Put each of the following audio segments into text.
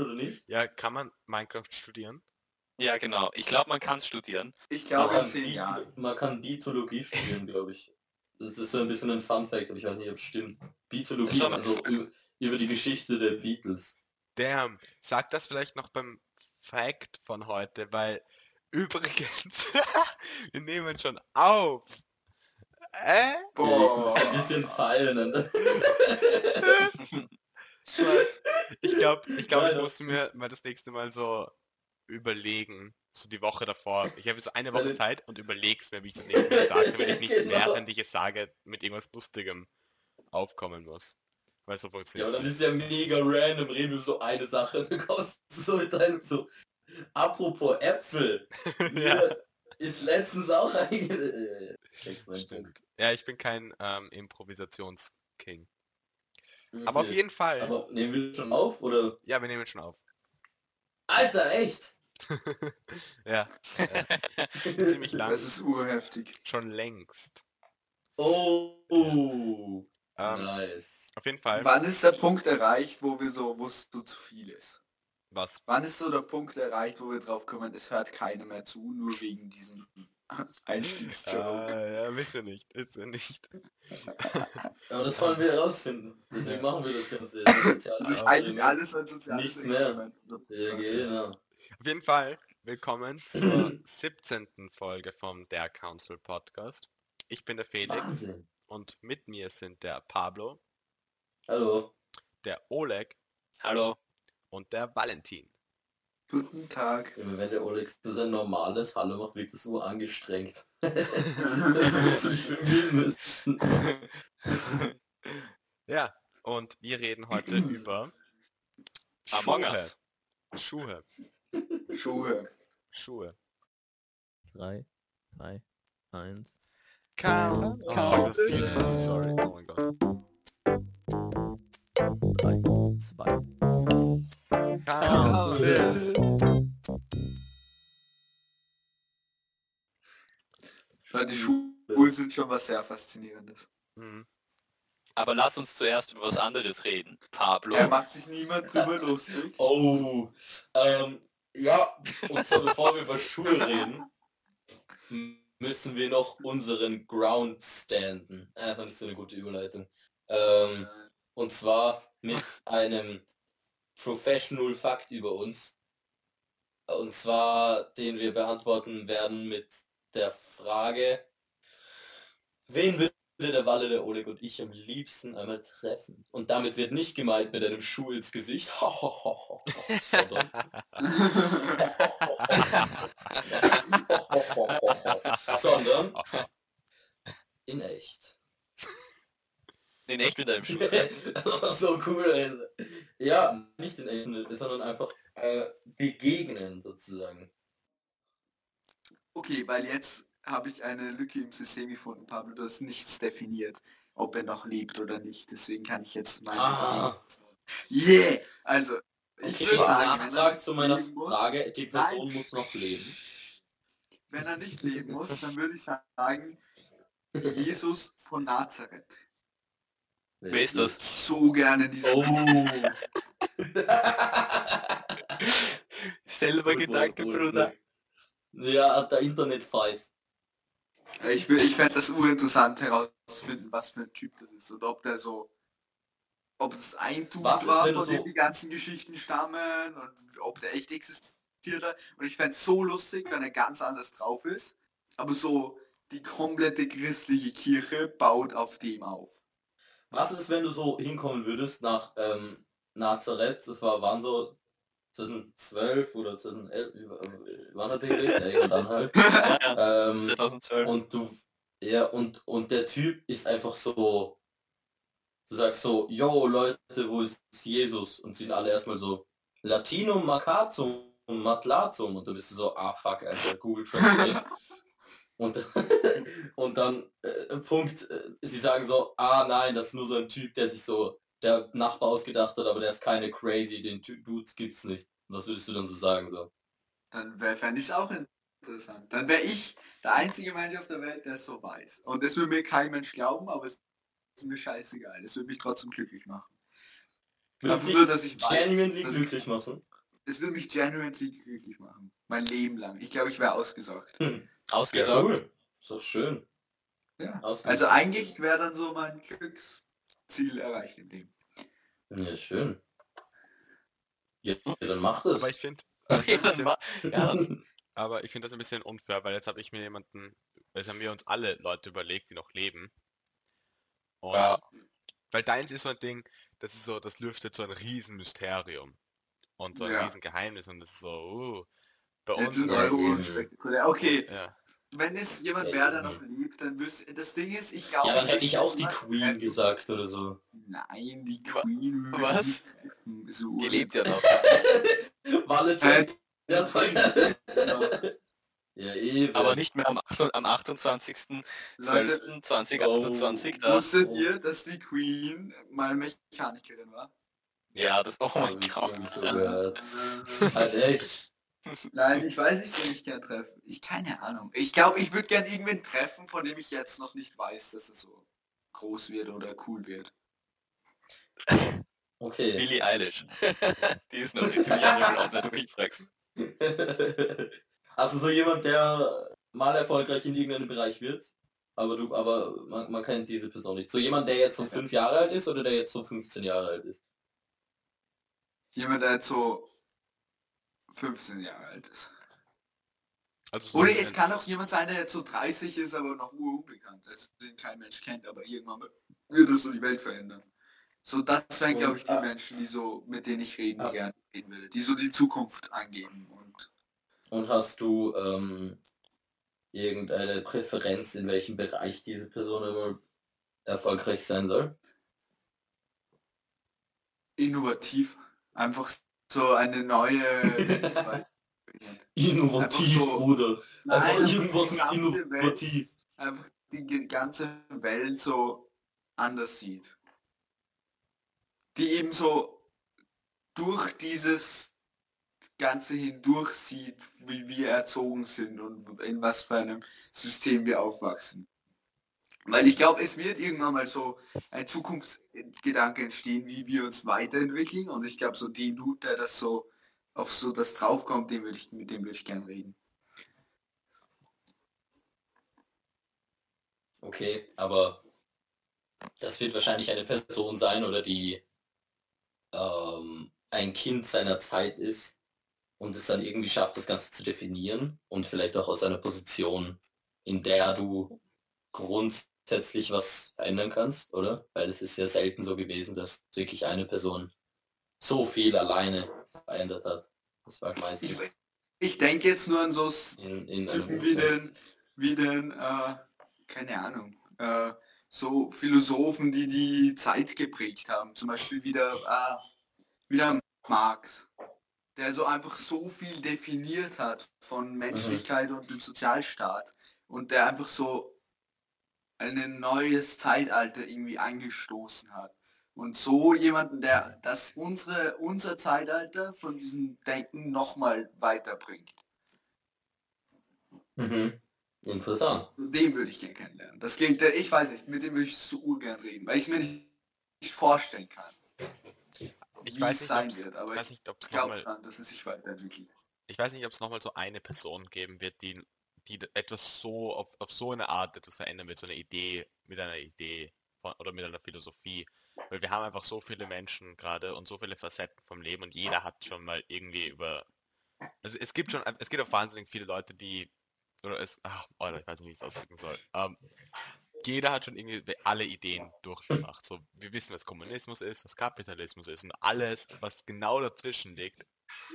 oder nicht? Ja, kann man Minecraft studieren? Ja, genau. Ich glaube, man kann es studieren. Ich glaube in zehn Jahren. man kann Biotologie studieren, glaube ich. Das ist so ein bisschen ein Fun Fact, aber ich weiß nicht, ob es stimmt. Mal- also über, über die Geschichte der Beatles. Damn, sag das vielleicht noch beim Fact von heute, weil übrigens, wir nehmen schon auf. Äh? Boah. Ein bisschen feilen. Ich glaube, ich, glaub, ich muss mir mal das nächste Mal so überlegen, so die Woche davor. Ich habe so eine Woche Zeit und überleg's mir, wie ich das nächste Mal sage, damit ich nicht Genau. während ich es sage mit irgendwas Lustigem aufkommen muss. Weil so Ja, funktioniert aber dann ist es ja mega random, reden wir so eine Sache und du kommst so mit deinem so. Apropos Äpfel. Mir ist letztens auch ein. Meinen Punkt. Stimmt. Ja, ich bin kein ähm, Improvisationsking. Aber auf Okay. jeden Fall. Aber nehmen wir schon auf oder? Ja, wir nehmen schon auf. Alter, echt? Ja. Äh, ziemlich lang. Das ist urheftig. Schon längst. Oh, oh. Ähm, nice. Auf jeden Fall. Wann ist der Punkt erreicht, wo wir so, wo es so zu viel ist? Was? Wann ist so der Punkt erreicht, wo wir drauf kommen, es hört keiner mehr zu, nur wegen diesem Einstiegsjoke? Äh, ja, wisst ihr nicht. Ist ihr nicht. Aber das wollen wir herausfinden. Deswegen machen wir das Ganze jetzt. Soziales Das ist eigentlich alles ein soziales Nichts mehr. Ja, genau. Auf jeden Fall. Willkommen zur 17. Folge vom Der Council Podcast. Ich bin der Felix Wahnsinn. und mit mir sind der Pablo, Hallo. der Oleg Hallo. und der Valentin. Guten Tag. Wenn der Oleg so sein normales Hallo macht, wirkt es so angestrengt. das musst du dich bemühen müssen. ja, und wir reden heute über Among Schuhe. Us. Schuhe. Schuhe. Schuhe. 3, 2, 1. Count, Oh, count, viel zu früh, sorry. Oh mein Gott. 3, 2. Count. Schau, die Schuhe sind schon was sehr Faszinierendes. Mhm. Aber lass uns zuerst über was anderes reden. Pablo. Er macht sich niemand drüber lustig. Oh. Ähm, ja, und zwar bevor wir über Schuhe reden, müssen wir noch unseren Ground standen. Das nicht so eine gute Überleitung. Ähm, und zwar mit einem Professional Fakt über uns. Und zwar, den wir beantworten werden mit der Frage, wen würde der Walle, der Oleg und ich am liebsten einmal treffen? Und damit wird nicht gemeint mit einem Schuh ins Gesicht, sondern sondern in echt. In echt mit einem Schuh. Das war so cool. Alter. Ja, nicht in echt, sondern einfach äh, begegnen sozusagen. Okay, weil jetzt habe ich eine Lücke im System gefunden, Pablo. Du hast nichts definiert, ob er noch lebt oder nicht. Deswegen kann ich jetzt meine... Ah. Yeah! Also, ich Okay, würde sagen, Nachtrag zu meiner muss- Frage, die Person Nein. muss noch leben. Wenn er nicht leben muss, dann würde ich sagen, Jesus von Nazareth. Wer ist das? So gerne diese... Oh. Selber Gut, Gedanke, gut, Bruder. gut. Ja, der Internet 5. Ich, will- ich fände das urinteressant herauszufinden, was für ein Typ das ist. Oder ob der so... Ob es ein Dude Was war, von dem so- die ganzen Geschichten stammen und ob der echt existiert hat. Und ich fände es so lustig, wenn er ganz anders drauf ist. Aber so die komplette christliche Kirche baut auf dem auf. Was ist, wenn du so hinkommen würdest nach ähm, Nazareth, das war, waren so 2012 oder 2011, äh, wann hat der? Ja, irgendwann halt. Ja, Ähm, 2012. und du, ja, und, und der Typ ist einfach so, du sagst so, yo Leute, wo ist Jesus? Und sie sind alle erstmal so, Latinum Macatum Matlatum. Und dann bist du so, ah fuck, Alter, Google Translate. und, und dann, äh, Punkt, äh, sie sagen so, ah nein, das ist nur so ein Typ, der sich so, der Nachbar ausgedacht hat, aber der ist keine crazy, den Ty- Dudes gibt's nicht. Was würdest du dann so sagen so? Dann fände ich es auch interessant. Dann wäre ich der einzige Mensch auf der Welt, der es so weiß. Und das würde mir kein Mensch glauben, aber es ist mir scheißegal. Es würde mich trotzdem glücklich machen. Würde nur, dass ich weiß, genuinely dass- glücklich machen. Es würde mich genuinely glücklich machen. Mein Leben lang. Ich glaube, ich wäre ausgesorgt. Ja, Ausgesagt. cool. So schön. Ja. Also eigentlich wäre dann so mein Glücksziel erreicht im Leben. Ja, schön. Ja, dann mach das. Aber ich finde, Okay, dann war, ja, aber ich finde das ein bisschen unfair, weil jetzt habe ich mir jemanden, jetzt haben wir uns alle Leute überlegt, die noch leben. Und Ja. weil deins ist so ein Ding, das ist so, das lüftet so ein Riesenmysterium und so ein Ja. Riesengeheimnis und das ist so, uh, bei Jetzt uns sind Ja, eure eben. spektakulär. Okay, ja. wenn es jemand Ja, wäre, der noch lebt, dann wüsste... Das Ding ist, ich glaube... ja, dann hätte ich auch die Queen gesagt oder so. Nein, die Queen was? So die lebt ja noch. Voll. Genau. ja, eben. Aber nicht mehr am, am 28.12.2028. Leute, 2028. Da. wusstet ihr, dass die Queen mal Mechanikerin war? Ja, das, oh mein ich Gott. so. Halt echt. Nein, ich weiß nicht, wen ich gern treffen. Ich keine Ahnung. Ich glaube, ich würde gern irgendwen treffen, von dem ich jetzt noch nicht weiß, dass er so groß wird oder cool wird. Okay. Billie Eilish. die ist noch nicht ziemlich underground, wenn du mich fragst. Also so jemand, der mal erfolgreich in irgendeinem Bereich wird, aber du, aber man, man kennt diese Person nicht. So jemand, der jetzt so fünf Jahre alt ist oder der jetzt so 15 Jahre alt ist. Jemand, der jetzt so 15 Jahre alt ist. Also so Oder es kann auch jemand sein, der jetzt so 30 ist, aber noch unbekannt ist, den kein Mensch kennt, aber irgendwann wird das so die Welt verändern. So, das wären, glaube ich, die. Menschen, die so, mit denen ich reden gerne reden will, die so die Zukunft angeben und Und hast du ähm, irgendeine Präferenz, in welchem Bereich diese Person immer erfolgreich sein soll? innovativ. Einfach so eine neue. Innovativ, so- Bruder. Einfach irgendwas die mit gesamte Welt, innovativ. einfach die ganze Welt so anders sieht. Die eben so durch dieses Ganze hindurch sieht, wie wir erzogen sind und in was für einem System wir aufwachsen. Weil ich glaube, es wird irgendwann mal so ein Zukunftsgedanke entstehen, wie wir uns weiterentwickeln. Und ich glaube, so den Dude, der das so auf so das draufkommt, den ich, mit dem würde ich gern reden. Okay, aber das wird wahrscheinlich eine Person sein oder die ähm, ein Kind seiner Zeit ist und es dann irgendwie schafft, das Ganze zu definieren und vielleicht auch aus einer Position, in der du grundsätzlich was verändern kannst, oder? Weil es ist ja selten so gewesen, dass wirklich eine Person so viel alleine verändert hat. Das war meistens Ich, ich denke jetzt nur an so in, in Typen wie den, wie den, äh, keine Ahnung, äh, so Philosophen, die die Zeit geprägt haben. Zum Beispiel wieder, äh, wieder Marx, der so einfach so viel definiert hat von Menschlichkeit und dem Sozialstaat und der einfach so ein neues Zeitalter irgendwie angestoßen hat. Und so jemanden, der das unsere, unser Zeitalter von diesem Denken nochmal weiterbringt. Mhm. Interessant. Den würde ich gerne kennenlernen. Das klingt, ich weiß nicht, mit dem würde ich so urgern reden, weil ich es mir nicht, vorstellen kann. ich wie weiß es nicht, sein wird, aber weiß ich glaube dran, dass es sich weiterentwickelt. ich weiß nicht, ob es nochmal so eine Person geben wird, die, die etwas so, auf, auf so eine Art etwas verändern wird, so eine Idee, mit einer Idee von, oder mit einer Philosophie. Weil wir haben einfach so viele Menschen gerade und so viele Facetten vom Leben und jeder hat schon mal irgendwie über... Also es gibt schon, es gibt auch wahnsinnig viele Leute, die... Oder es... Ach, Alter, ich weiß nicht, wie ich es ausdrücken soll. Ähm, jeder hat schon irgendwie alle Ideen durchgemacht. So, wir wissen, was Kommunismus ist, was Kapitalismus ist und alles, was genau dazwischen liegt,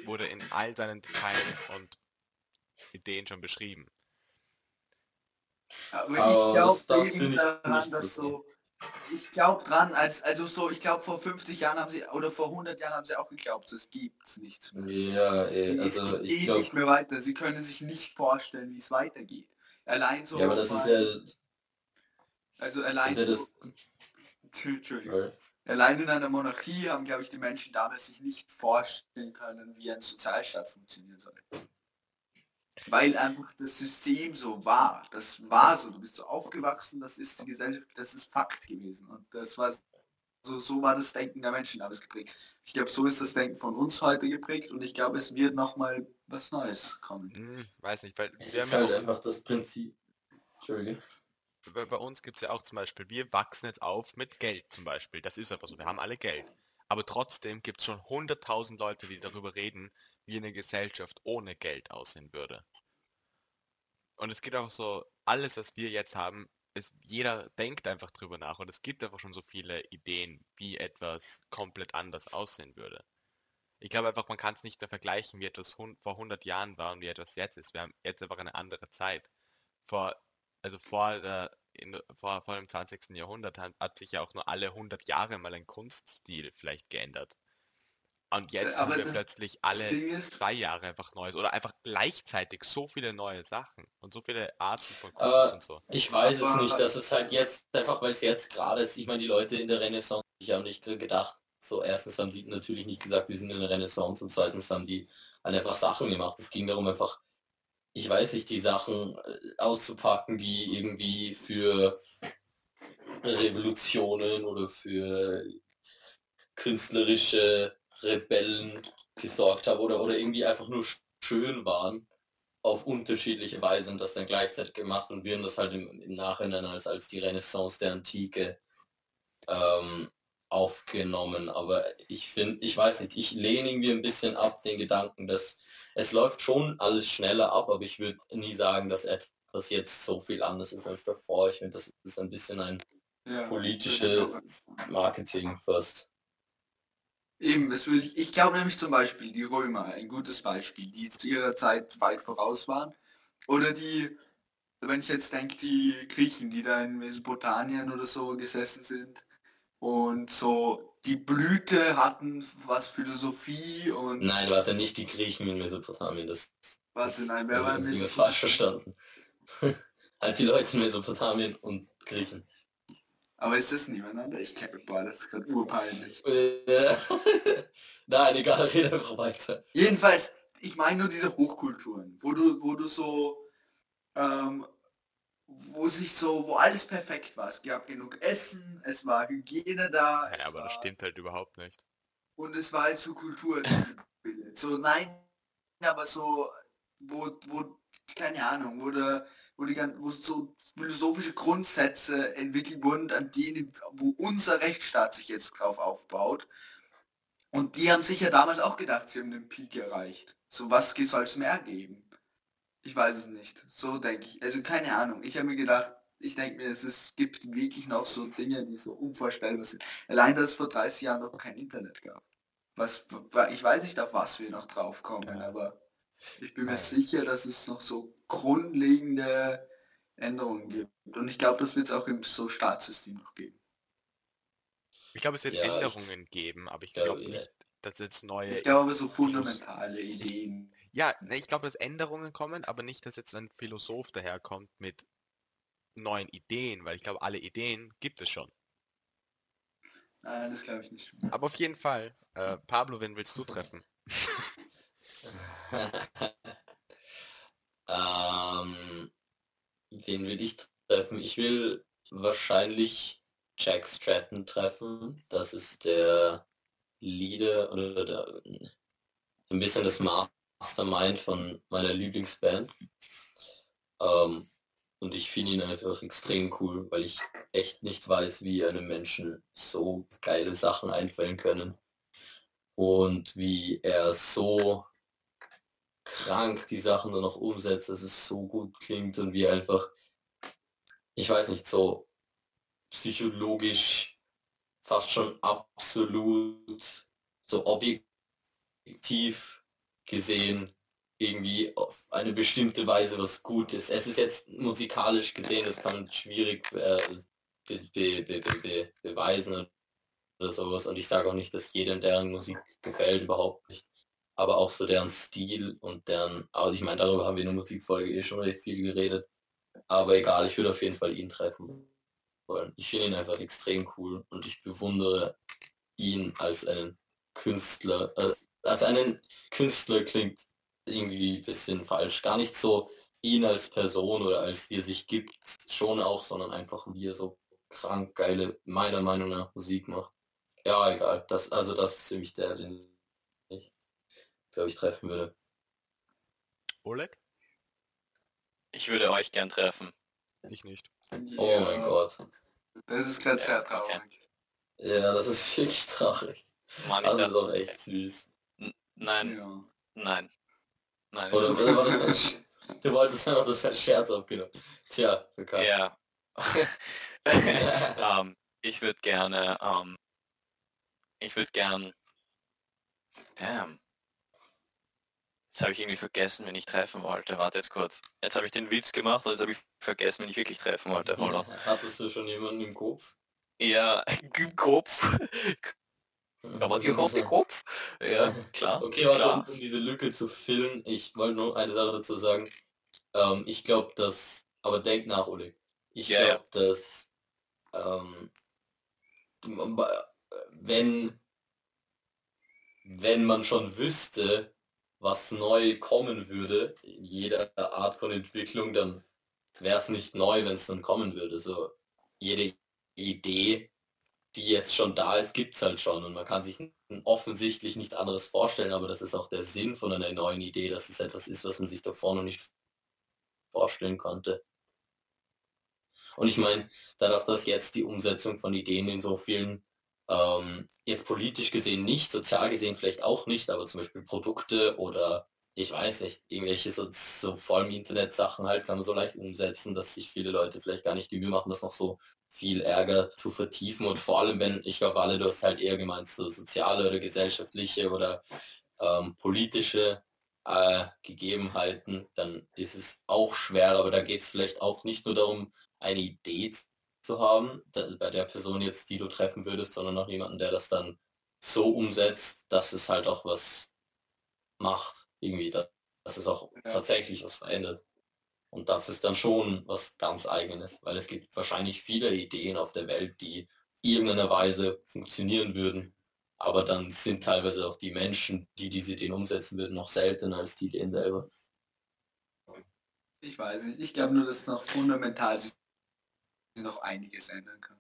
wurde in all seinen Teilen und Ideen schon beschrieben. Aber ich glaube eben daran, nicht dass so ich glaube dran, als, also so, ich glaube vor 50 Jahren haben sie, oder vor 100 Jahren haben sie auch geglaubt, es gibt's nichts mehr. Ja, eh, es also geht ich glaube, nicht mehr weiter. Sie können sich nicht vorstellen, wie es weitergeht. Allein so. ja, aber das ist mal- ja, Also allein ist ja das, so. Allein in einer Monarchie haben, glaube ich, die Menschen damals sich nicht vorstellen können, wie ein Sozialstaat funktionieren soll. Weil einfach das System so war. Das war so. Du bist so aufgewachsen, das ist die Gesellschaft, das ist Fakt gewesen. Und das war so war das Denken der Menschen damals geprägt. Ich glaube, so ist das Denken von uns heute geprägt und ich glaube, es wird nochmal was Neues kommen. Hm, weiß nicht, weil Es wir ist haben halt ja einfach das Prinzip. Entschuldige. bei, bei uns gibt es ja auch zum Beispiel, wir wachsen jetzt auf mit Geld zum Beispiel. Das ist einfach so, wir haben alle Geld. Aber trotzdem gibt es schon 100.000 Leute, die darüber reden, wie eine Gesellschaft ohne Geld aussehen würde. Und es geht auch so, alles, was wir jetzt haben, ist, jeder denkt einfach drüber nach und es gibt einfach schon so viele Ideen, wie etwas komplett anders aussehen würde. Ich glaube einfach, man kann es nicht mehr vergleichen, wie etwas vor 100 Jahren war und wie etwas jetzt ist. Wir haben jetzt einfach eine andere Zeit. Vor, also vor, der, in, vor, vor dem 20. Jahrhundert hat, hat sich ja auch nur alle 100 Jahre mal ein Kunststil vielleicht geändert. Und jetzt aber haben wir plötzlich alle ist, zwei Jahre einfach Neues oder einfach gleichzeitig so viele neue Sachen und so viele Arten von Kunst Aber- und so. Ich weiß es nicht, dass es halt jetzt, einfach weil es jetzt gerade ist, ich meine, die Leute in der Renaissance, ich habe nicht gedacht, so erstens haben die natürlich nicht gesagt, wir sind in der Renaissance und zweitens haben die halt einfach Sachen gemacht. Es ging darum einfach, ich weiß nicht, die Sachen äh, auszupacken, die irgendwie für Revolutionen oder für künstlerische Rebellen gesorgt haben oder, oder irgendwie einfach nur schön waren auf unterschiedliche Weise und das dann gleichzeitig gemacht und wir haben das halt im, im Nachhinein als, als die Renaissance der Antike ähm, aufgenommen. Aber ich finde, ich weiß nicht, ich lehne irgendwie ein bisschen ab den Gedanken, dass es läuft schon alles schneller ab, aber ich würde nie sagen, dass etwas jetzt so viel anders ist als davor. Ich finde, das ist ein bisschen ein ja, politisches Marketing fast. Eben, das würde ich, ich glaube nämlich zum Beispiel die Römer, ein gutes Beispiel, die zu ihrer Zeit weit voraus waren. Oder die, wenn ich jetzt denke, die Griechen, die da in Mesopotamien oder so gesessen sind und so die Blüte hatten, was Philosophie und Nein, warte, nicht die Griechen in Mesopotamien. Das, was das, nein, wer war in Mesopotamien? falsch verstanden. halt die Leute in Mesopotamien und Griechen. Aber ist das nebeneinander? Ich kenne, boah, das ist gerade urpeinlich. Nein, egal, red einfach weiter. Jedenfalls, ich meine nur diese Hochkulturen, wo du, wo du so, ähm, wo sich so, wo alles perfekt war. Es gab genug Essen, es war Hygiene da, Ja, es aber war, das stimmt halt überhaupt nicht. und es war halt so Kultur gebildet. So, nein, aber so, wo, wo, keine Ahnung, wo, der, wo, die, gan- wo so philosophische Grundsätze entwickelt wurden, an denen, wo unser Rechtsstaat sich jetzt drauf aufbaut. Und die haben sicher damals auch gedacht, sie haben den Peak erreicht. So was soll es mehr geben? Ich weiß es nicht. So denke ich. Also keine Ahnung. Ich habe mir gedacht, ich denke mir, es ist, gibt wirklich noch so Dinge, die so unvorstellbar sind. Allein, dass es vor 30 Jahren noch kein Internet gab. Was, ich weiß nicht, auf was wir noch drauf kommen, Ja. aber ich bin mir sicher, dass es noch so grundlegende Änderungen gibt. Und ich glaube, das wird es auch im so Staatssystem noch geben. Ich glaube, es wird Ja, ich- Änderungen geben, aber ich glaube ja. nicht, dass jetzt neue... Ich glaube, so fundamentale Ideen. Ja, ne, ich glaube, dass Änderungen kommen, aber nicht, dass jetzt ein Philosoph daherkommt mit neuen Ideen, weil ich glaube, alle Ideen gibt es schon. Nein, das glaube ich nicht. Aber auf jeden Fall, äh, Pablo, wen willst du treffen? ähm, wen will ich treffen? Ich will wahrscheinlich Jack Stratton treffen. Das ist der Leader oder der, ein bisschen das Mastermind von meiner Lieblingsband. Ähm, und ich finde ihn einfach extrem cool, weil ich echt nicht weiß, wie einem Menschen so geile Sachen einfallen können. Und wie er so krank die Sachen dann noch umsetzt, dass es so gut klingt und wie einfach, ich weiß nicht, so psychologisch fast schon absolut so objektiv gesehen irgendwie auf eine bestimmte Weise was gut ist. Es ist jetzt musikalisch gesehen, das kann man schwierig äh, be be be beweisen oder sowas. Und ich sage auch nicht, dass jedem deren Musik gefällt, überhaupt nicht. Aber auch so deren Stil und deren, aber ich meine, darüber haben wir in der Musikfolge eh schon recht viel geredet. Aber egal, ich würde auf jeden Fall ihn treffen wollen. Ich finde ihn einfach extrem cool und ich bewundere ihn als einen Künstler. Äh, als einen Künstler klingt irgendwie ein bisschen falsch. Gar nicht so ihn als Person oder als wie er sich gibt, schon auch, sondern einfach wie er so krank geile, meiner Meinung nach, Musik macht. Ja, egal. Das, also das ist ziemlich der, den glaube ich treffen würde. Oleg? Ich würde euch gern treffen. Ich nicht. Oh mein Gott. Das ist gerade sehr traurig. Ja, das ist wirklich traurig. Mann, ich Das ist auch echt süß. nein, Ja. nein. Nein. Oder, das Sch- du wolltest einfach das als Scherz abgenommen. Tja, bekannt. Ja. ähm, ich würde gerne, ähm, ich würde gern, damn. Jetzt habe ich irgendwie vergessen, wen ich treffen wollte. Warte jetzt kurz. Jetzt habe ich den Witz gemacht und jetzt habe ich vergessen, wen ich wirklich treffen wollte. Hold. Hattest du schon jemanden im Kopf? Ja, im Kopf. Aber die auf den Kopf. Ja, klar. Okay, warte, um, klar. um diese Lücke zu füllen, ich wollte nur eine Sache dazu sagen. Ähm, ich glaube, dass, aber denk nach, Oleg. Ich Ja, glaube, dass ähm, b- wenn wenn man schon wüsste, was neu kommen würde in jeder Art von Entwicklung, dann wäre es nicht neu, wenn es dann kommen würde. So jede Idee, die jetzt schon da ist, gibt es halt schon und man kann sich offensichtlich nichts anderes vorstellen, aber das ist auch der Sinn von einer neuen Idee, dass es etwas ist, was man sich davor noch nicht vorstellen konnte. Und ich meine, dadurch, dass jetzt die Umsetzung von Ideen in so vielen, ähm, jetzt politisch gesehen nicht, sozial gesehen vielleicht auch nicht, aber zum Beispiel Produkte oder ich weiß nicht, irgendwelche so, so vor allem Internet-Sachen halt kann man so leicht umsetzen, dass sich viele Leute vielleicht gar nicht die Mühe machen, das noch so viel Ärger zu vertiefen. Und vor allem wenn, ich glaube alle, du hast halt eher gemeint, so soziale oder gesellschaftliche oder ähm, politische äh, Gegebenheiten, dann ist es auch schwer, aber da geht es vielleicht auch nicht nur darum, eine Idee zu haben, bei der Person jetzt, die du treffen würdest, sondern auch jemanden, der das dann so umsetzt, dass es halt auch was macht, irgendwie, dass, es auch Ja. tatsächlich was verändert. Und das ist dann schon was ganz eigenes, weil es gibt wahrscheinlich viele Ideen auf der Welt, die irgendeiner Weise funktionieren würden, aber dann sind teilweise auch die Menschen, die diese Ideen umsetzen würden, noch seltener als die Ideen selber. Ich weiß nicht. Ich glaube nur, dass noch fundamental sich noch einiges ändern kann.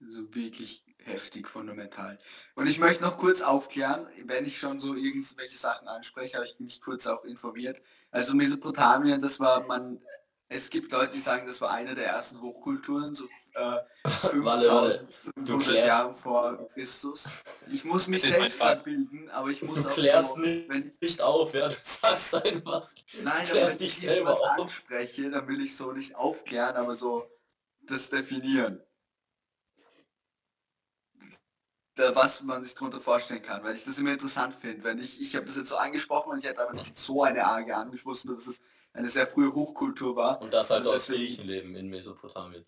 So wirklich heftig fundamental. Und ich möchte noch kurz aufklären, wenn ich schon so irgendwelche Sachen anspreche, habe ich mich kurz auch informiert. Also Mesopotamien, das war man, es gibt Leute, die sagen, das war eine der ersten Hochkulturen, so äh, Warte, warte. 5500 klärst- Jahre vor Christus. Ich muss mich selbst bilden, aber ich muss Du auch klärst so, nicht, wenn, nicht auf, ja, du sagst einfach. Nein, aber wenn ich selber was auf. anspreche, dann will ich so nicht aufklären, aber so das definieren. Da, was man sich darunter vorstellen kann, weil ich das immer interessant finde. Wenn ich, ich habe das jetzt so angesprochen und ich hätte aber nicht so eine arge Ahnung. Ich wusste nur, dass es eine sehr frühe Hochkultur war. Und das halt Und aus deswegen- Griechenleben in Mesopotamien.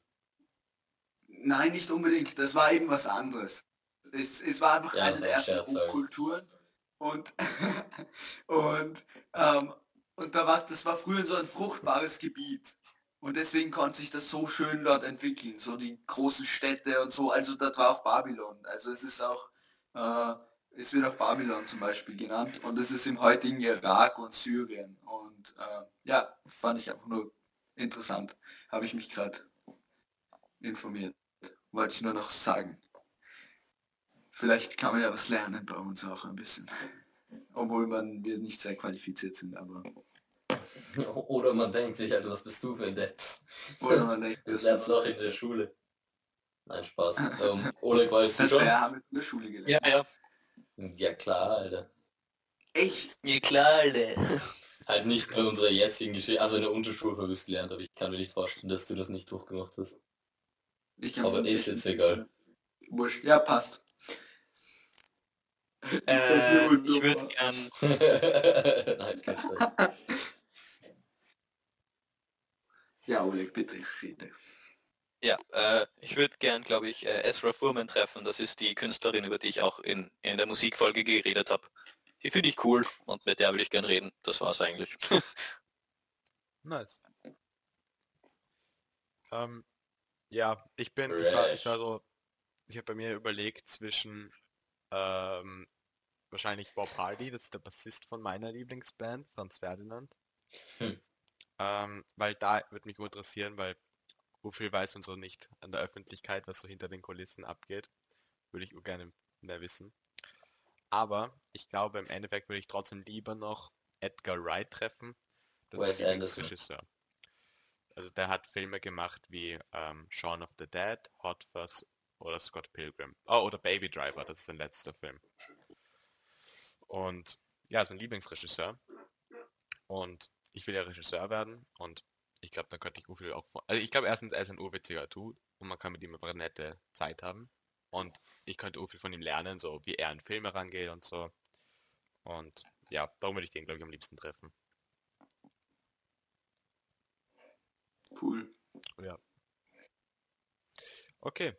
Nein, nicht unbedingt. Das war eben was anderes. Es, es war einfach Ja, eine der ersten. Hochkulturen. Und, und, ähm, und da war, das war früher so ein fruchtbares Gebiet. Und deswegen konnte sich das so schön dort entwickeln. So die großen Städte und so. Also dort war auch Babylon. Also es ist auch, äh, es wird auch Babylon zum Beispiel genannt. Und es ist im heutigen Irak und Syrien. Und äh, ja, fand ich einfach nur interessant. Habe ich mich gerade informiert. Wollte ich nur noch sagen. Vielleicht kann man ja was lernen bei uns auch ein bisschen. Obwohl man, wir nicht sehr qualifiziert sind, aber. Oder man denkt sich halt, was bist du für ein Depp? Oder man denkt, Das das, lernst du noch in der Schule. Nein, Spaß. ähm, Oleg, weißt du das schon? ja, haben in der Schule gelernt. Ja, ja. Ja klar, Alter. Echt? Ja klar, Alter. Halt nicht bei unserer jetzigen Geschichte, also in der Unterstufe habe ich es gelernt, aber ich kann mir nicht vorstellen, dass du das nicht durchgemacht hast. Ich Aber ist jetzt egal. Wurscht. Ja, passt. Äh, ich würde gern, Nein, kein Scheiß. Ja, Oleg, bitte rede. ja, äh, ich würde gern, glaube ich, äh, Ezra Furman treffen. Das ist die Künstlerin, über die ich auch in, in der Musikfolge geredet habe. Die finde ich cool und mit der will ich gern reden. Das war's eigentlich. Nice. Ähm, ja, ich bin, ich war, ich war so, ich habe bei mir überlegt zwischen ähm, wahrscheinlich Bob Hardy, das ist der Bassist von meiner Lieblingsband, Franz Ferdinand. Hm. Ähm, weil da würde mich interessieren, weil so viel weiß man so nicht an der Öffentlichkeit, was so hinter den Kulissen abgeht. Würde ich gerne mehr wissen. Aber ich glaube, im Endeffekt würde ich trotzdem lieber noch Edgar Wright treffen. Das Wes Anderson. Lieblingsregisseur. Also der hat Filme gemacht wie ähm, Shaun of the Dead, Hot Fuzz oder Scott Pilgrim. Oh, oder Baby Driver, das ist sein letzter Film. Und ja, ist mein Lieblingsregisseur. Und ich will ja Regisseur werden und ich glaube, dann könnte ich Urfil auch... Also ich glaube erstens, er ist ein urwitziger Dude und man kann mit ihm eine nette Zeit haben. Und ich könnte Urfil von ihm lernen, so wie er an Filme rangeht und so. Und ja, darum würde ich den, glaube ich, am liebsten treffen. Cool. Ja. Okay.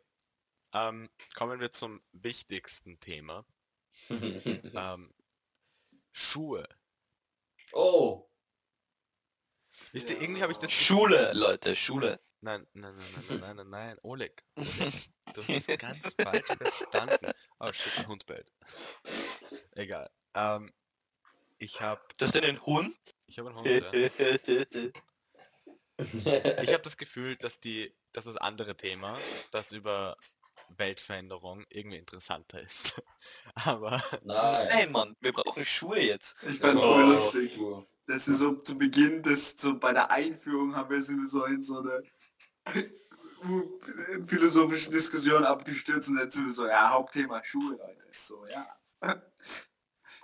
Ähm, kommen wir zum wichtigsten Thema. Ähm, Schuhe. oh, Wisst ihr, irgendwie habe ich das... Schule, Leute, Schule. Nein, nein, nein, nein, nein, nein, nein, nein, Oleg. Oleg, Du hast es ganz falsch verstanden. Oh shit, ein Hund bellt. Egal. Ähm, ich habe Du hast einen Hund? ich hab einen Hund, ja. Ich habe das Gefühl, dass die, dass das andere Thema, das über Weltveränderung irgendwie interessanter ist. Aber Nein. Nein, Mann, wir brauchen Schuhe jetzt. Ich fand's Oh, voll lustig. cool. Das ist so zu Beginn, das so bei der Einführung haben wir sind so in so eine philosophische Diskussion abgestürzt und jetzt sind wir so, ja, Hauptthema Schuhe, Leute. So, ja.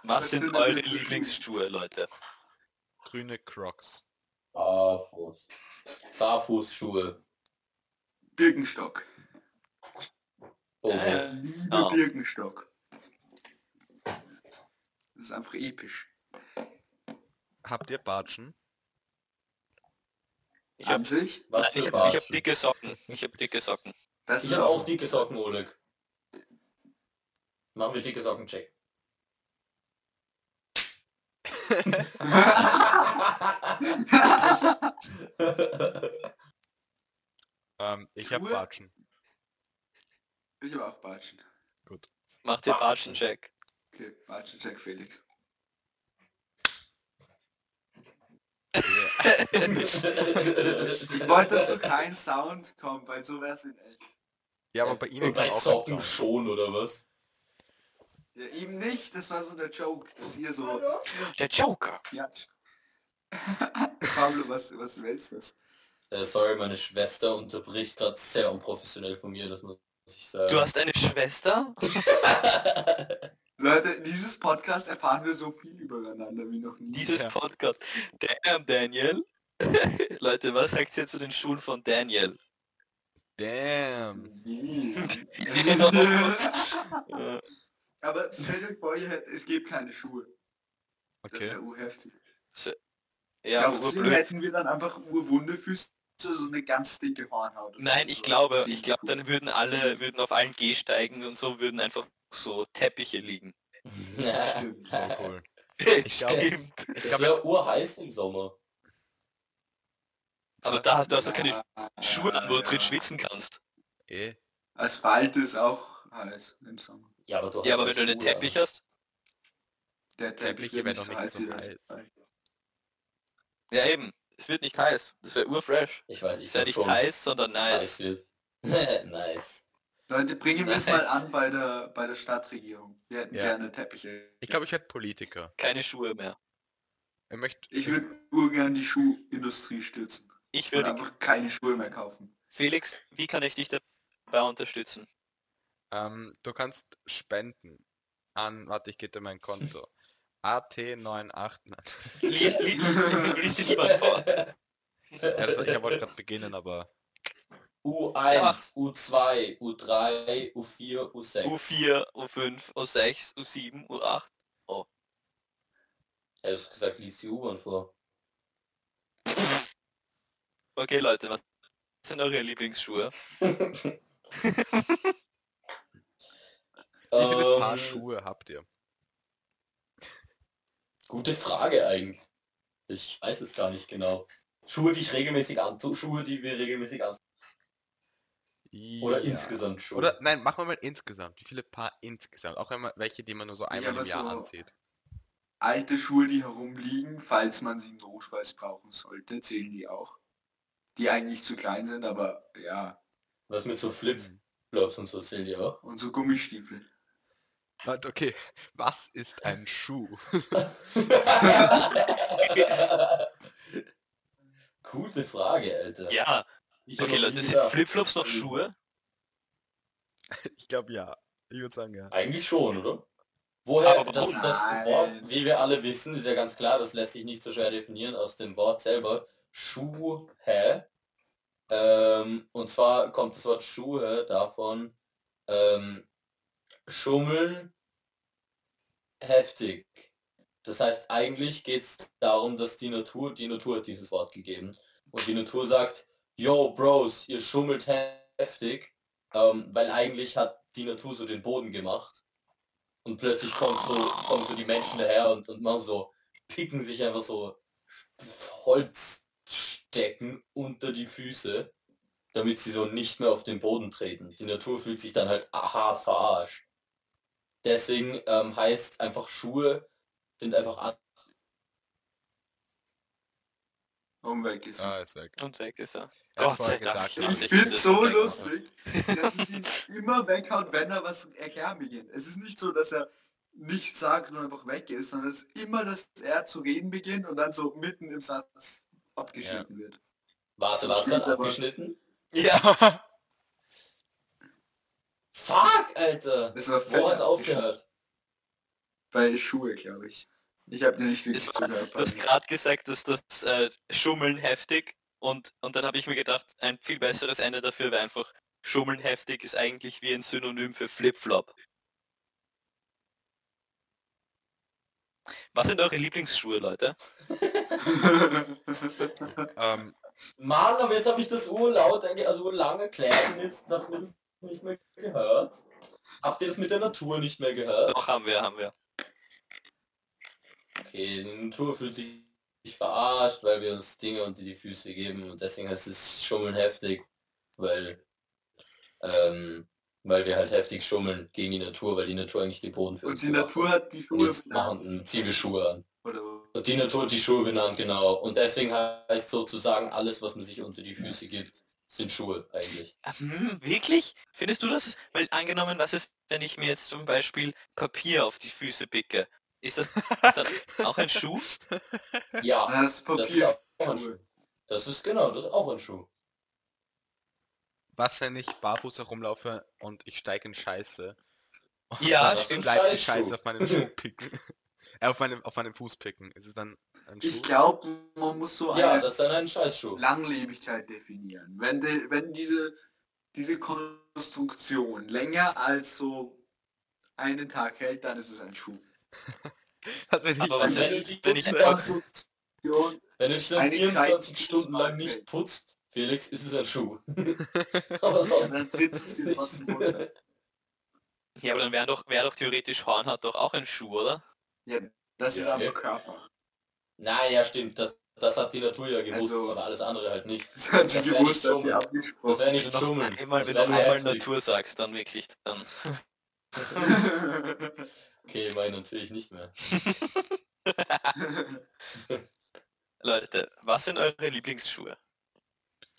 Was sind findet eure? Lieblingsschuhe, Leute? grüne Crocs. Barfuß. Barfußschuhe. Birkenstock. Oh, Äh, Liebe Ah. Birkenstock. Das ist einfach episch. Habt ihr Batschen? Ich hab, sich, was nein, für ich hab, ich hab dicke Socken. Ich hab dicke Socken. das Ich ist habe auch dicke Socken, Oleg. Machen wir dicke Socken check. Ähm, ich habe? Batschen. ich habe auch Batschen. Gut. Mach den Batschen-Check. Okay, Batschen, Jack Felix. Ich wollte, dass so kein Sound kommt, weil so wär's in echt. Ja, aber bei Ihnen kann auch Socken schon, oder was? Ja, eben nicht, das war so der Joke, dass ihr so Der Joker. jatscht. Pablo, was, was willst du? Äh, sorry, meine Schwester unterbricht gerade sehr unprofessionell von mir, das muss ich sagen. Du hast eine Schwester? Leute, in dieses Podcast erfahren wir so viel übereinander wie noch nie. Dieses Ja. Podcast. Damn, Daniel. Leute, was sagt ihr zu den Schuhen von Daniel? Damn. Aber stellt euch vor, ihr hättet, es gibt keine Schuhe. Das Okay. wäre urheftig. Ja, Glaubst du, hätten wir dann einfach urwunde Füße, so eine ganz dicke Hornhaut? Nein, so? ich glaube, So ich glaube, cool. dann würden alle, würden auf allen Gehsteigen und so würden einfach so Teppiche liegen. Stimmt. So cool. Ich glaub- Stimmt. Ich Das glaube, wäre urheiß im Sommer. Aber da hast du also keine Ja, Schuhe an, wo du drin ja. schwitzen kannst. eh. Asphalt ist auch heiß im Sommer. Ja, aber du hast Ja, aber ja wenn du einen Schuhe Teppich hast, Der Teppich Teppiche wird werden nicht so nicht heiß heiß. Ja eben, es wird nicht heiß. Das wäre urfresh. Ich weiß, ich Es wäre nicht schon, heiß, sondern nice. heiß nice. Leute, bringen wir es mal an bei der, bei der Stadtregierung. Wir hätten Ja. gerne Teppiche. Ich glaube, ich werde Politiker. Keine Schuhe mehr. Ich möchte. Ich würde urgern die Schuhindustrie stützen. Ich würde, einfach keine Schuhe mehr kaufen. Felix, wie kann ich dich dabei unterstützen? Ähm, du kannst spenden an, warte, ich gebe dir mein Konto. AT98. Nein. Li li li liest dir niemand vor. Ich wollte gerade beginnen, aber U1, U2, U3, U4, U6. U4, U5, U6, U7, U8. Er hat gesagt, lies die U-Bahn vor. Okay Leute, was sind eure Lieblingsschuhe? wie viele Paar Ähm, Schuhe habt ihr? Gute Frage eigentlich. Ich weiß es gar nicht genau. Schuhe, die ich regelmäßig an, Schuhe, die wir regelmäßig an. Oder Ja. insgesamt Schuhe. Oder nein, machen wir mal insgesamt. Wie viele Paar insgesamt? Auch immer welche, die man nur so einmal aber im Jahr so- anzieht. Alte Schuhe, die herumliegen, falls man sie notfalls brauchen sollte, zählen die auch. Die eigentlich zu klein sind, aber ja. Was mit so Flip, Hm. Flipflops und so zählen die auch. Und so Gummistiefel. Warte, okay. Was ist ein Schuh? Gute Frage, Alter. Ja, Ich okay Leute, sind. Flipflops noch Schuhe? Ich glaube ja. Ich würde sagen ja. Eigentlich schon, oder? Woher Aber das, das. Wort, wie wir alle wissen, ist ja ganz klar, das lässt sich nicht so schwer definieren aus dem Wort selber. Schuhe. Ähm, und zwar kommt das Wort Schuhe davon ähm, schummeln heftig. Das heißt, eigentlich geht es darum, dass die Natur, die Natur hat dieses Wort gegeben. Und die Natur sagt, yo Bros, ihr schummelt heftig, ähm, weil eigentlich hat die Natur so den Boden gemacht. Und plötzlich kommt so, kommen so die Menschen daher und, und machen so, picken sich einfach so Holzstecken unter die Füße, damit sie so nicht mehr auf den Boden treten. Die Natur fühlt sich dann halt hart verarscht. Deswegen ähm, heißt einfach Schuhe sind einfach an Und weg ist er. Ah, ist weg. Und weg ist er. Er Gott sei Dank. gesagt, Ich ja. Ich ich finde muss so lustig, dass es ihn immer weghaut, wenn er was erklären beginnt. Es ist nicht so, dass er nichts sagt und einfach weg ist, sondern es ist immer, dass er zu reden beginnt und dann so mitten im Satz abgeschnitten wird. Warte, war es aber- abgeschnitten? Ja, Fuck, Alter! Das war Wo hat's aufgehört? Bei Schuhe, glaube ich. Ich habe dir nicht wirklich war- zugehört. du hast gerade gesagt, dass das äh, Schummeln heftig und, und dann habe ich mir gedacht, ein viel besseres Ende dafür wäre einfach Schummeln heftig ist eigentlich wie ein Synonym für Flipflop. Was sind eure Lieblingsschuhe, Leute? Ähm, Mann, aber jetzt habe ich das urlaut, also urlang erklärt und jetzt das nicht mehr gehört. Habt ihr das mit der Natur nicht mehr gehört? Doch, haben wir, haben wir. Okay, die Natur fühlt sich verarscht, weil wir uns Dinge unter die Füße geben und deswegen heißt es Schummeln heftig, weil ähm, weil wir halt heftig schummeln gegen die Natur, weil die Natur eigentlich den Boden für Und uns die Natur hat. hat die Schuhe machen benannt. ziehen wir Schuhe an. Oder Und die Natur hat die Schuhe benannt, genau. Und deswegen heißt sozusagen alles, was man sich unter die Füße gibt, sind Schuhe eigentlich. Hm, wirklich? Findest du das? Weil angenommen, was ist, wenn ich mir jetzt zum Beispiel Papier auf die Füße picke? Ist das, ist das auch ein Schuh? Ja, Ah, das ist das ist Papier. auch ein Schuh. Das ist genau, das ist auch ein Schuh. was, wenn ich barfuß herumlaufe und ich steige in Scheiße? Und Ja, stimmt. bleibt. Scheiße auf meinen Schuh picken. Äh, auf meinem, auf meinem Fuß picken. Ist es dann ein Schuh? Ich glaube, man muss so Ja, eine das ist dann ein Scheißschuh. Langlebigkeit definieren. Wenn, de, wenn diese, diese Konstruktion länger als so einen Tag hält, dann ist es ein Schuh. Also wenn ich, Aber was wenn wenn, du die wenn ich. Konstruktion, Wenn du dich dann Eine 24 Kreis- Stunden lang nicht putzt, Felix, ist es ein Schuh. aber sonst dann sitzt es. Ja, aber dann wäre doch, wär doch theoretisch Hornhaut doch auch ein Schuh, oder? Ja, das ist Ja, einfach ja. Körper. Naja, stimmt, das, das hat die Natur ja gewusst, Also- aber alles andere halt nicht. Das hat sie Das gewusst, hat sie schummeln. Das abgesprochen. wäre nicht Wenn du schummeln. einmal, wenn du einmal heftig. Natur sagst, dann wirklich, dann... Okay, meine natürlich nicht mehr. Leute, was sind eure Lieblingsschuhe?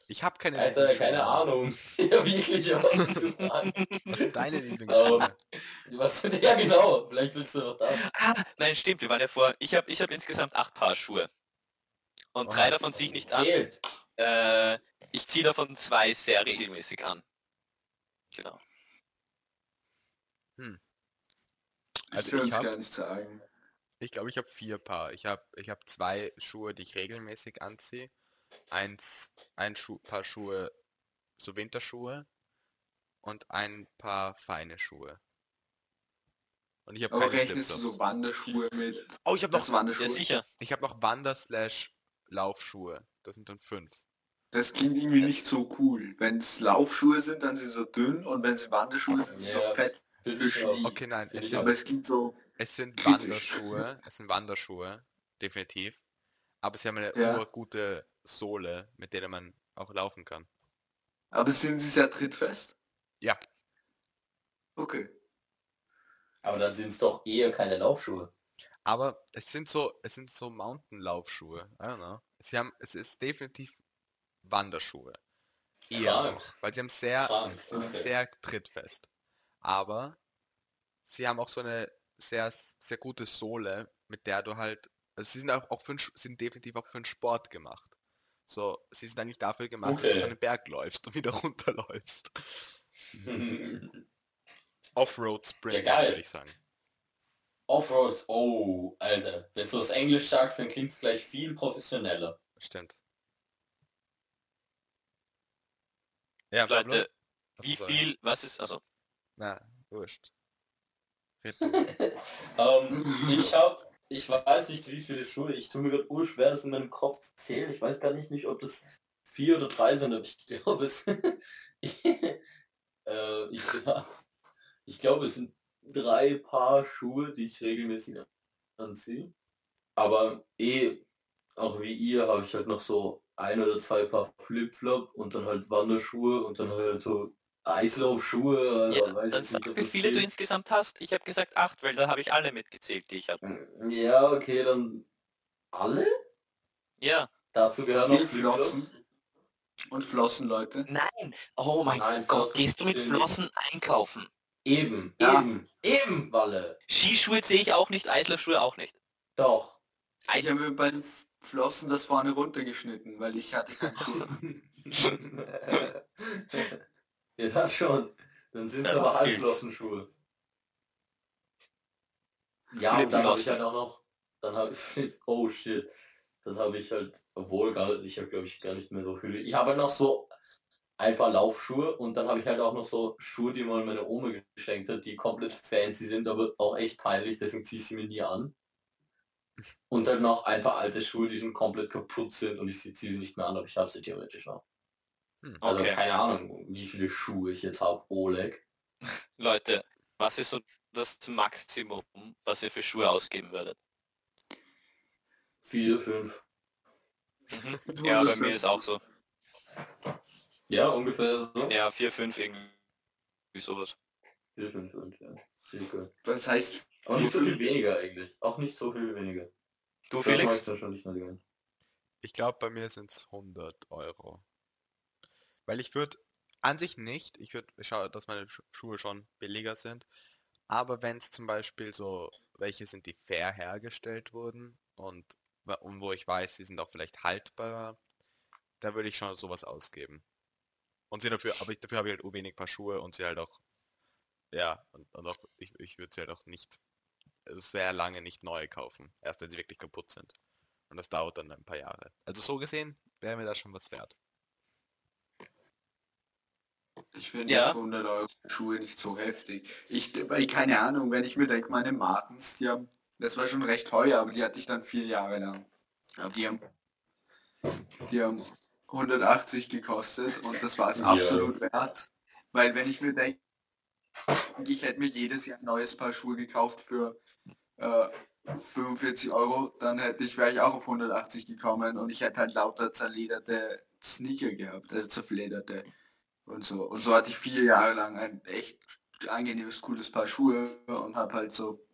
Ich habe keine Alter, keine Ahnung. ja, wirklich, aber was. Was sind deine Lieblingsschuhe? Was sind ja genau? Vielleicht willst du noch das. Ah, nein, stimmt, wir waren ja vor... Ich habe ich hab insgesamt acht Paar Schuhe. Und Oha, drei davon ziehe ich nicht an. Fehlt. Äh, ich ziehe davon zwei sehr regelmäßig an. Genau. Also ich will ich uns hab- gar nicht sagen. Ich glaube, ich habe vier Paar. Ich habe ich hab zwei Schuhe, die ich regelmäßig anziehe. Eins, ein Schuh, Paar Schuhe, so Winterschuhe. Und ein paar feine Schuhe. Und ich habe keine rechnest du so Wanderschuhe mit? Oh, ich habe noch, Wanderschuhe. Ja, sicher. ich habe noch Wander slash Laufschuhe. Das sind dann fünf. Das klingt irgendwie nicht so cool. Wenn es Laufschuhe sind, dann sind sie so dünn und wenn sie Wanderschuhe sind, sind sie Ja. so fett. Okay, nein, es ich sind, Aber es klingt so, es sind kritisch. Wanderschuhe. Es sind Wanderschuhe, definitiv. Aber sie haben eine Ja. gute Sohle, mit der man auch laufen kann. aber sind sie sehr trittfest? Ja. Okay. Aber dann sind es doch eher keine Laufschuhe. Aber es sind so, es sind so Mountain-Laufschuhe. I don't know. Sie haben, es ist definitiv Wanderschuhe. Noch, weil sie haben sehr, sind okay. sehr trittfest. Aber sie haben auch so eine sehr, sehr gute Sohle, mit der du halt, also sie sind auch, auch für sind definitiv auch für den Sport gemacht. So, sie sind eigentlich dafür gemacht, dass du Okay. den Berg läufst und wieder runterläufst. Offroad Spring, geil. würde ich sagen. Offroad, oh, Alter. Wenn du das Englisch sagst, dann klingt es gleich viel professioneller. Stimmt. Ja? Leute, wie viel, was ist, also, Na, wurscht. Du. ähm, ich habe, ich weiß nicht wie viele Schuhe, ich tue mir gerade urschwer, das in meinem Kopf zu zählen. Ich weiß gar nicht, nicht ob das vier oder drei sind, aber ich glaube es, äh, ich, ich glaube es sind drei Paar Schuhe, die ich regelmäßig anziehe. Aber eh, auch wie ihr, habe ich halt noch so ein oder zwei Paar Flip-Flop und dann halt Wanderschuhe und dann halt so Eislaufschuhe. ja, weiß dann ich sag, wie viele du insgesamt hast. Ich habe gesagt acht, weil da habe ich alle mitgezählt, die ich habe. Mm, Ja, okay, dann alle? Ja. Dazu gehören noch. Flossen. Und Flossen, Leute. Nein. Oh mein Nein, Gott, Flossen gehst du mit. Flossen einkaufen? Eben, Ja. eben, eben, Walle. Skischuhe sehe ich auch nicht, Eislaufschuhe auch nicht. Doch. Ich habe mir bei den Flossen das vorne runtergeschnitten, weil ich hatte Jetzt hat schon. Dann sind es Ja, aber. Halbflossenschuhe. Ja, und dann habe ich halt auch noch, dann habe ich, oh shit, dann habe ich halt, obwohl gar ich habe glaube ich gar nicht mehr so viele. Ich habe halt noch so ein paar Laufschuhe und dann habe ich halt auch noch so Schuhe, die mal meine Oma geschenkt hat, die komplett fancy sind, aber auch echt peinlich, deswegen ziehe ich sie mir nie an. Und dann noch ein paar alte Schuhe, die schon komplett kaputt sind und ich ziehe sie nicht mehr an, aber ich habe sie theoretisch noch. Hm. Also Okay. keine Ahnung, wie viele Schuhe ich jetzt habe, Oleg. Leute, was ist so das Maximum, was ihr für Schuhe ausgeben würdet? Vier, fünf. Ja, bei mir ist auch so. Ja, ungefähr so. Ja, vier, fünf irgendwie sowas. Vier, fünf, fünf, ja. Circa. Das heißt, Auch nicht so viel weniger eigentlich. Auch nicht so viel weniger. Du Das Felix? Ich glaube, bei mir sind es 100 Euro. Weil ich würde an sich nicht, ich würde schauen, dass meine Schu- Schuhe schon billiger sind. Aber wenn es zum Beispiel so welche sind, die fair hergestellt wurden und, und wo ich weiß, sie sind auch vielleicht haltbar, da würde ich schon sowas ausgeben. Und sie dafür, aber ich, dafür habe ich halt ur wenig Paar Schuhe und sie halt auch, ja, und, und auch, ich, ich würde sie halt auch nicht also sehr lange nicht neu kaufen. Erst wenn sie wirklich kaputt sind. Und das dauert dann ein paar Jahre. Also so gesehen wäre mir das schon was wert. Ich finde Ja. jetzt 100 Euro Schuhe nicht so heftig. Ich, weil keine Ahnung, wenn ich mir denke, meine Martens, die haben, das war schon recht teuer, aber die hatte ich dann vier Jahre lang. Aber die haben, die haben 180 gekostet und das war es Ja. absolut wert. Weil wenn ich mir denke, ich hätte mir jedes Jahr ein neues Paar Schuhe gekauft für äh, 45 Euro, dann hätte ich, wäre ich auch auf 180 gekommen und ich hätte halt lauter zerlederte Sneaker gehabt, also zerflederte und so. Und so hatte ich vier Jahre lang ein echt angenehmes, cooles Paar Schuhe und habe halt so.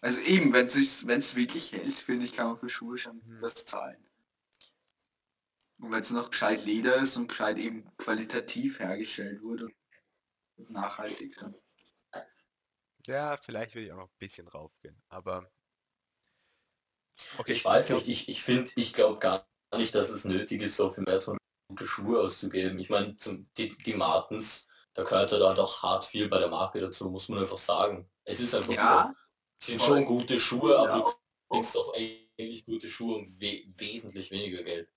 Also eben, wenn es wenn es wirklich hält, finde ich, kann man für Schuhe schon Mhm. was zahlen. Und wenn es noch gescheit Leder ist und gescheit eben qualitativ hergestellt wurde und nachhaltig dann. Ja, vielleicht würde ich auch noch ein bisschen raufgehen. Aber okay, Ich weiß glaub- nicht, ich, ich finde, ich glaube gar nicht, dass es nötig ist, so viel mehr so gute Schuhe auszugeben. Ich meine, zum- die, die Martens, da gehört ja da doch hart viel bei der Marke dazu, muss man einfach sagen. Es ist einfach Ja, so. Sind schon gute Schuhe, aber Ja. du kriegst auch eigentlich gute Schuhe um we wesentlich weniger Geld.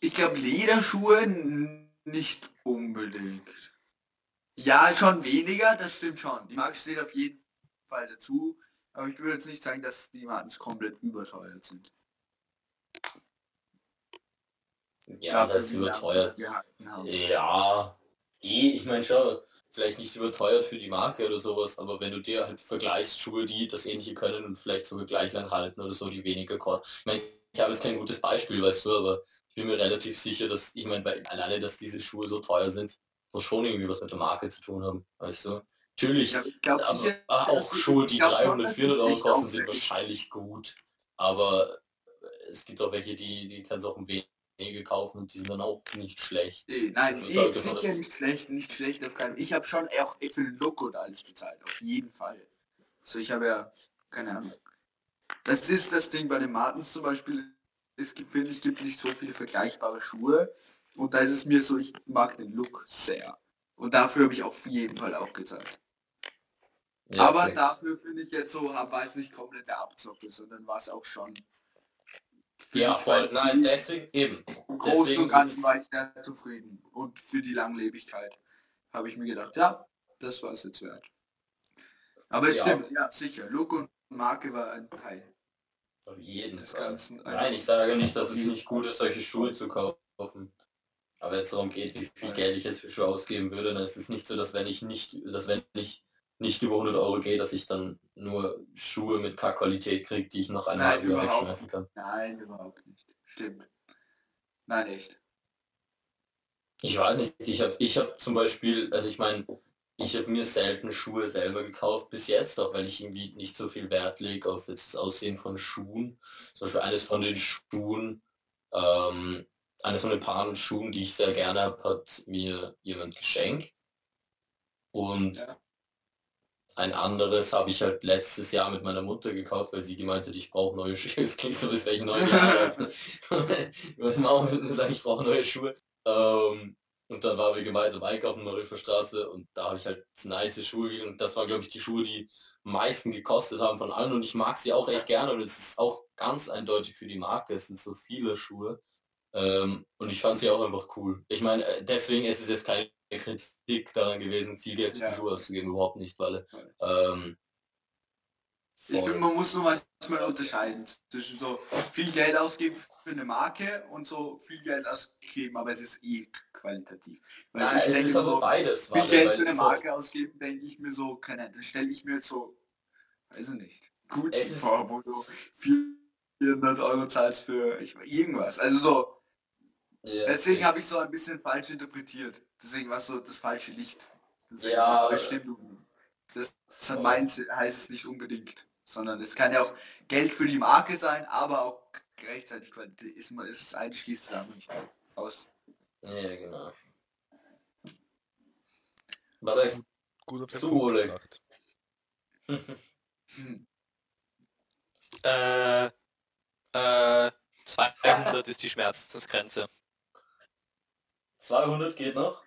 Ich glaube Lederschuhe nicht unbedingt. Ja, schon weniger, das stimmt schon. Die Marke steht auf jeden Fall dazu, aber ich würde jetzt nicht sagen, dass die Martens komplett überteuert sind. Ja, das ist überteuert. haben. Ja, eh, ich meine schon, vielleicht nicht überteuert für die Marke oder sowas, aber wenn du dir halt vergleichst, Schuhe, die das ähnliche können und vielleicht sogar gleich lang halten oder so, die weniger kosten. Ich meine, ich habe jetzt kein gutes Beispiel, weißt du, aber ich bin mir relativ sicher, dass, ich meine, alleine, dass diese Schuhe so teuer sind, muss schon irgendwie was mit der Marke zu tun haben, weißt du. Natürlich, Ich glaube aber sicher, auch Schuhe, die glaub, 300, dass 400 Euro kosten, sind wahrscheinlich gut, aber es gibt auch welche, die, die kannst du auch im Wege kaufen und die sind dann auch nicht schlecht. Nein, Also, eh, da- sicher das- nicht schlecht, nicht schlecht auf keinen Ich habe schon auch für den Look und alles bezahlt, auf jeden Fall. So, ich habe ja, keine Ahnung. Das ist das Ding bei den Martens zum Beispiel. Es gibt, finde ich, gibt nicht so viele vergleichbare Schuhe. Und da ist es mir so, ich mag den Look sehr. Und dafür habe ich auf jeden Fall auch gezahlt. Ja, Aber flex. dafür finde ich jetzt so, war es nicht komplett der Abzocke, sondern war es auch schon. Ja, die voll. Nein, deswegen eben. Im Großen Deswegen und Ganzen war es- ich sehr zufrieden. Und für die Langlebigkeit habe ich mir gedacht, ja, das war es jetzt wert. Aber es Ja. stimmt, ja, sicher. Look und Marke war ein Teil Auf jeden des Fall. Ganzen. Nein, ich sage nicht, dass es nicht gut ist, solche Schuhe zu kaufen. Aber jetzt darum geht, wie viel Geld ich jetzt für Schuhe ausgeben würde, dann ist es nicht so, dass wenn ich nicht, dass wenn ich nicht über 100 Euro gehe, dass ich dann nur Schuhe mit K-Qualität kriege, die ich nach einem Nein, überhaupt wegschmeißen kann. Nein, überhaupt nicht. Stimmt. Nein, echt. Ich weiß nicht, ich habe ich hab zum Beispiel, also ich meine, ich habe mir selten Schuhe selber gekauft bis jetzt, auch weil ich irgendwie nicht so viel Wert lege auf das Aussehen von Schuhen. Zum Beispiel eines von den Schuhen, ähm, eines von den Paaren Schuhen, die ich sehr gerne habe, hat mir jemand geschenkt. Und Ja. Ein anderes habe ich halt letztes Jahr mit meiner Mutter gekauft, weil sie gemeint hat, ich brauche neue Schuhe. Es klingt so, als wäre ich neu Meine Mama würde sagen, ich brauche neue Schuhe. Ähm, und dann waren wir gemeinsam einkaufen in der Straße und da habe ich halt nice Schuhe und das waren glaube ich die Schuhe, die meisten gekostet haben von allen und ich mag sie auch echt gerne und es ist auch ganz eindeutig für die Marke, es sind so viele Schuhe ähm, und ich fand sie auch einfach cool. Ich meine, äh, deswegen ist es jetzt keine Kritik daran gewesen, viel Geld Ja. für Schuhe auszugeben, überhaupt nicht, weil ähm, Ich finde, man muss nur manchmal unterscheiden zwischen so viel Geld ausgeben für eine Marke und so viel Geld ausgeben, aber es ist eh qualitativ. Weil Nein, es ist also so, beides. viel Geld für eine so- Marke ausgeben, denke ich mir so, keine Ahnung, stelle ich mir jetzt so, weiß ich nicht, Gucci ist- vor, wo du 400 Euro zahlst für ich, irgendwas. Also so, Ja, deswegen habe ich so ein bisschen falsch interpretiert. Deswegen war so das falsche Licht. Deswegen, Ja, stimmt. Das, das hat meins heißt es nicht unbedingt. Sondern es kann ja auch Geld für die Marke sein, aber auch gleichzeitig Qualität. Ist, man- ist, ein schließt es nicht aus. Ja, genau. Was sagst Gut auf den Punkt Oleg. Hm. Äh, äh, 200 ist die Schmerzensgrenze. 200 geht noch?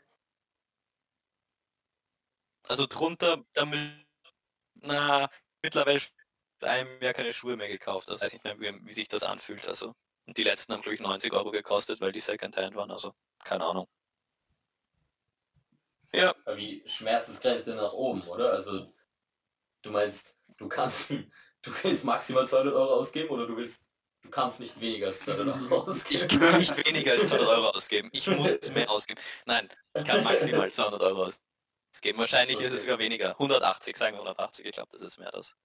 Also drunter, damit, na, mittlerweile einem ja keine Schuhe mehr gekauft. Das weiß ich nicht mehr, wie, wie sich das anfühlt. Also, und die letzten haben, glaube ich, 90 Euro gekostet, weil die Secondhand waren. Also, keine Ahnung. Ja, Aber Wie Schmerzensgrenze nach oben, oder? Also du meinst, du kannst, du willst maximal 200 Euro ausgeben oder du willst, du kannst nicht weniger als 200 Euro ausgeben? nicht weniger als 200 Euro ausgeben. Ich muss mehr ausgeben. Nein, ich kann maximal 200 Euro ausgeben. Wahrscheinlich ist es Okay. sogar weniger. 180, sagen wir 180. Ich glaube, das ist mehr das.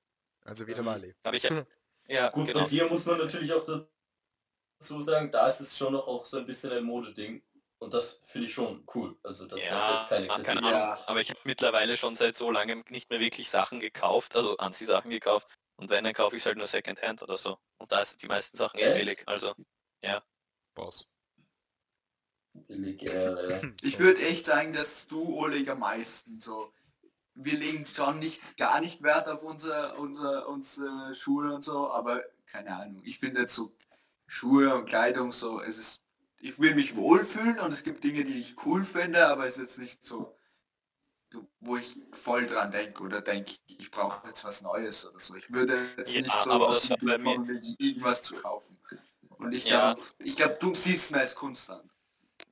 Also wieder. Mali. Aber ich ja, Gut, genau. bei dir muss man natürlich auch dazu sagen, da ist es schon noch auch so ein bisschen ein Modeding. Und das finde ich schon cool. Also das, das ist Ja, jetzt keine Kritik. keine Ahnung. Ja. Aber ich habe mittlerweile schon seit so langem nicht mehr wirklich Sachen gekauft, also Anziehsachen gekauft. Und wenn, dann kaufe ich halt nur Secondhand oder so. Und da sind die meisten Sachen eh billig. Also, Boss. Billig, ja, ja. Ich würde echt sagen, dass du, Oleg, am meisten so. Wir legen schon nicht gar nicht Wert auf unser, unser, unsere Schuhe und so, aber keine Ahnung. Ich finde jetzt so Schuhe und Kleidung so, es ist. Ich will mich wohlfühlen und es gibt Dinge, die ich cool finde, aber es ist jetzt nicht so, wo ich voll dran denke oder denke, ich brauche jetzt was Neues oder so. Ich würde jetzt Ja, nicht so aber auf die kommen, irgendwas zu kaufen. Und ich Ja. glaube, ich glaube, du siehst mir als Kunst an.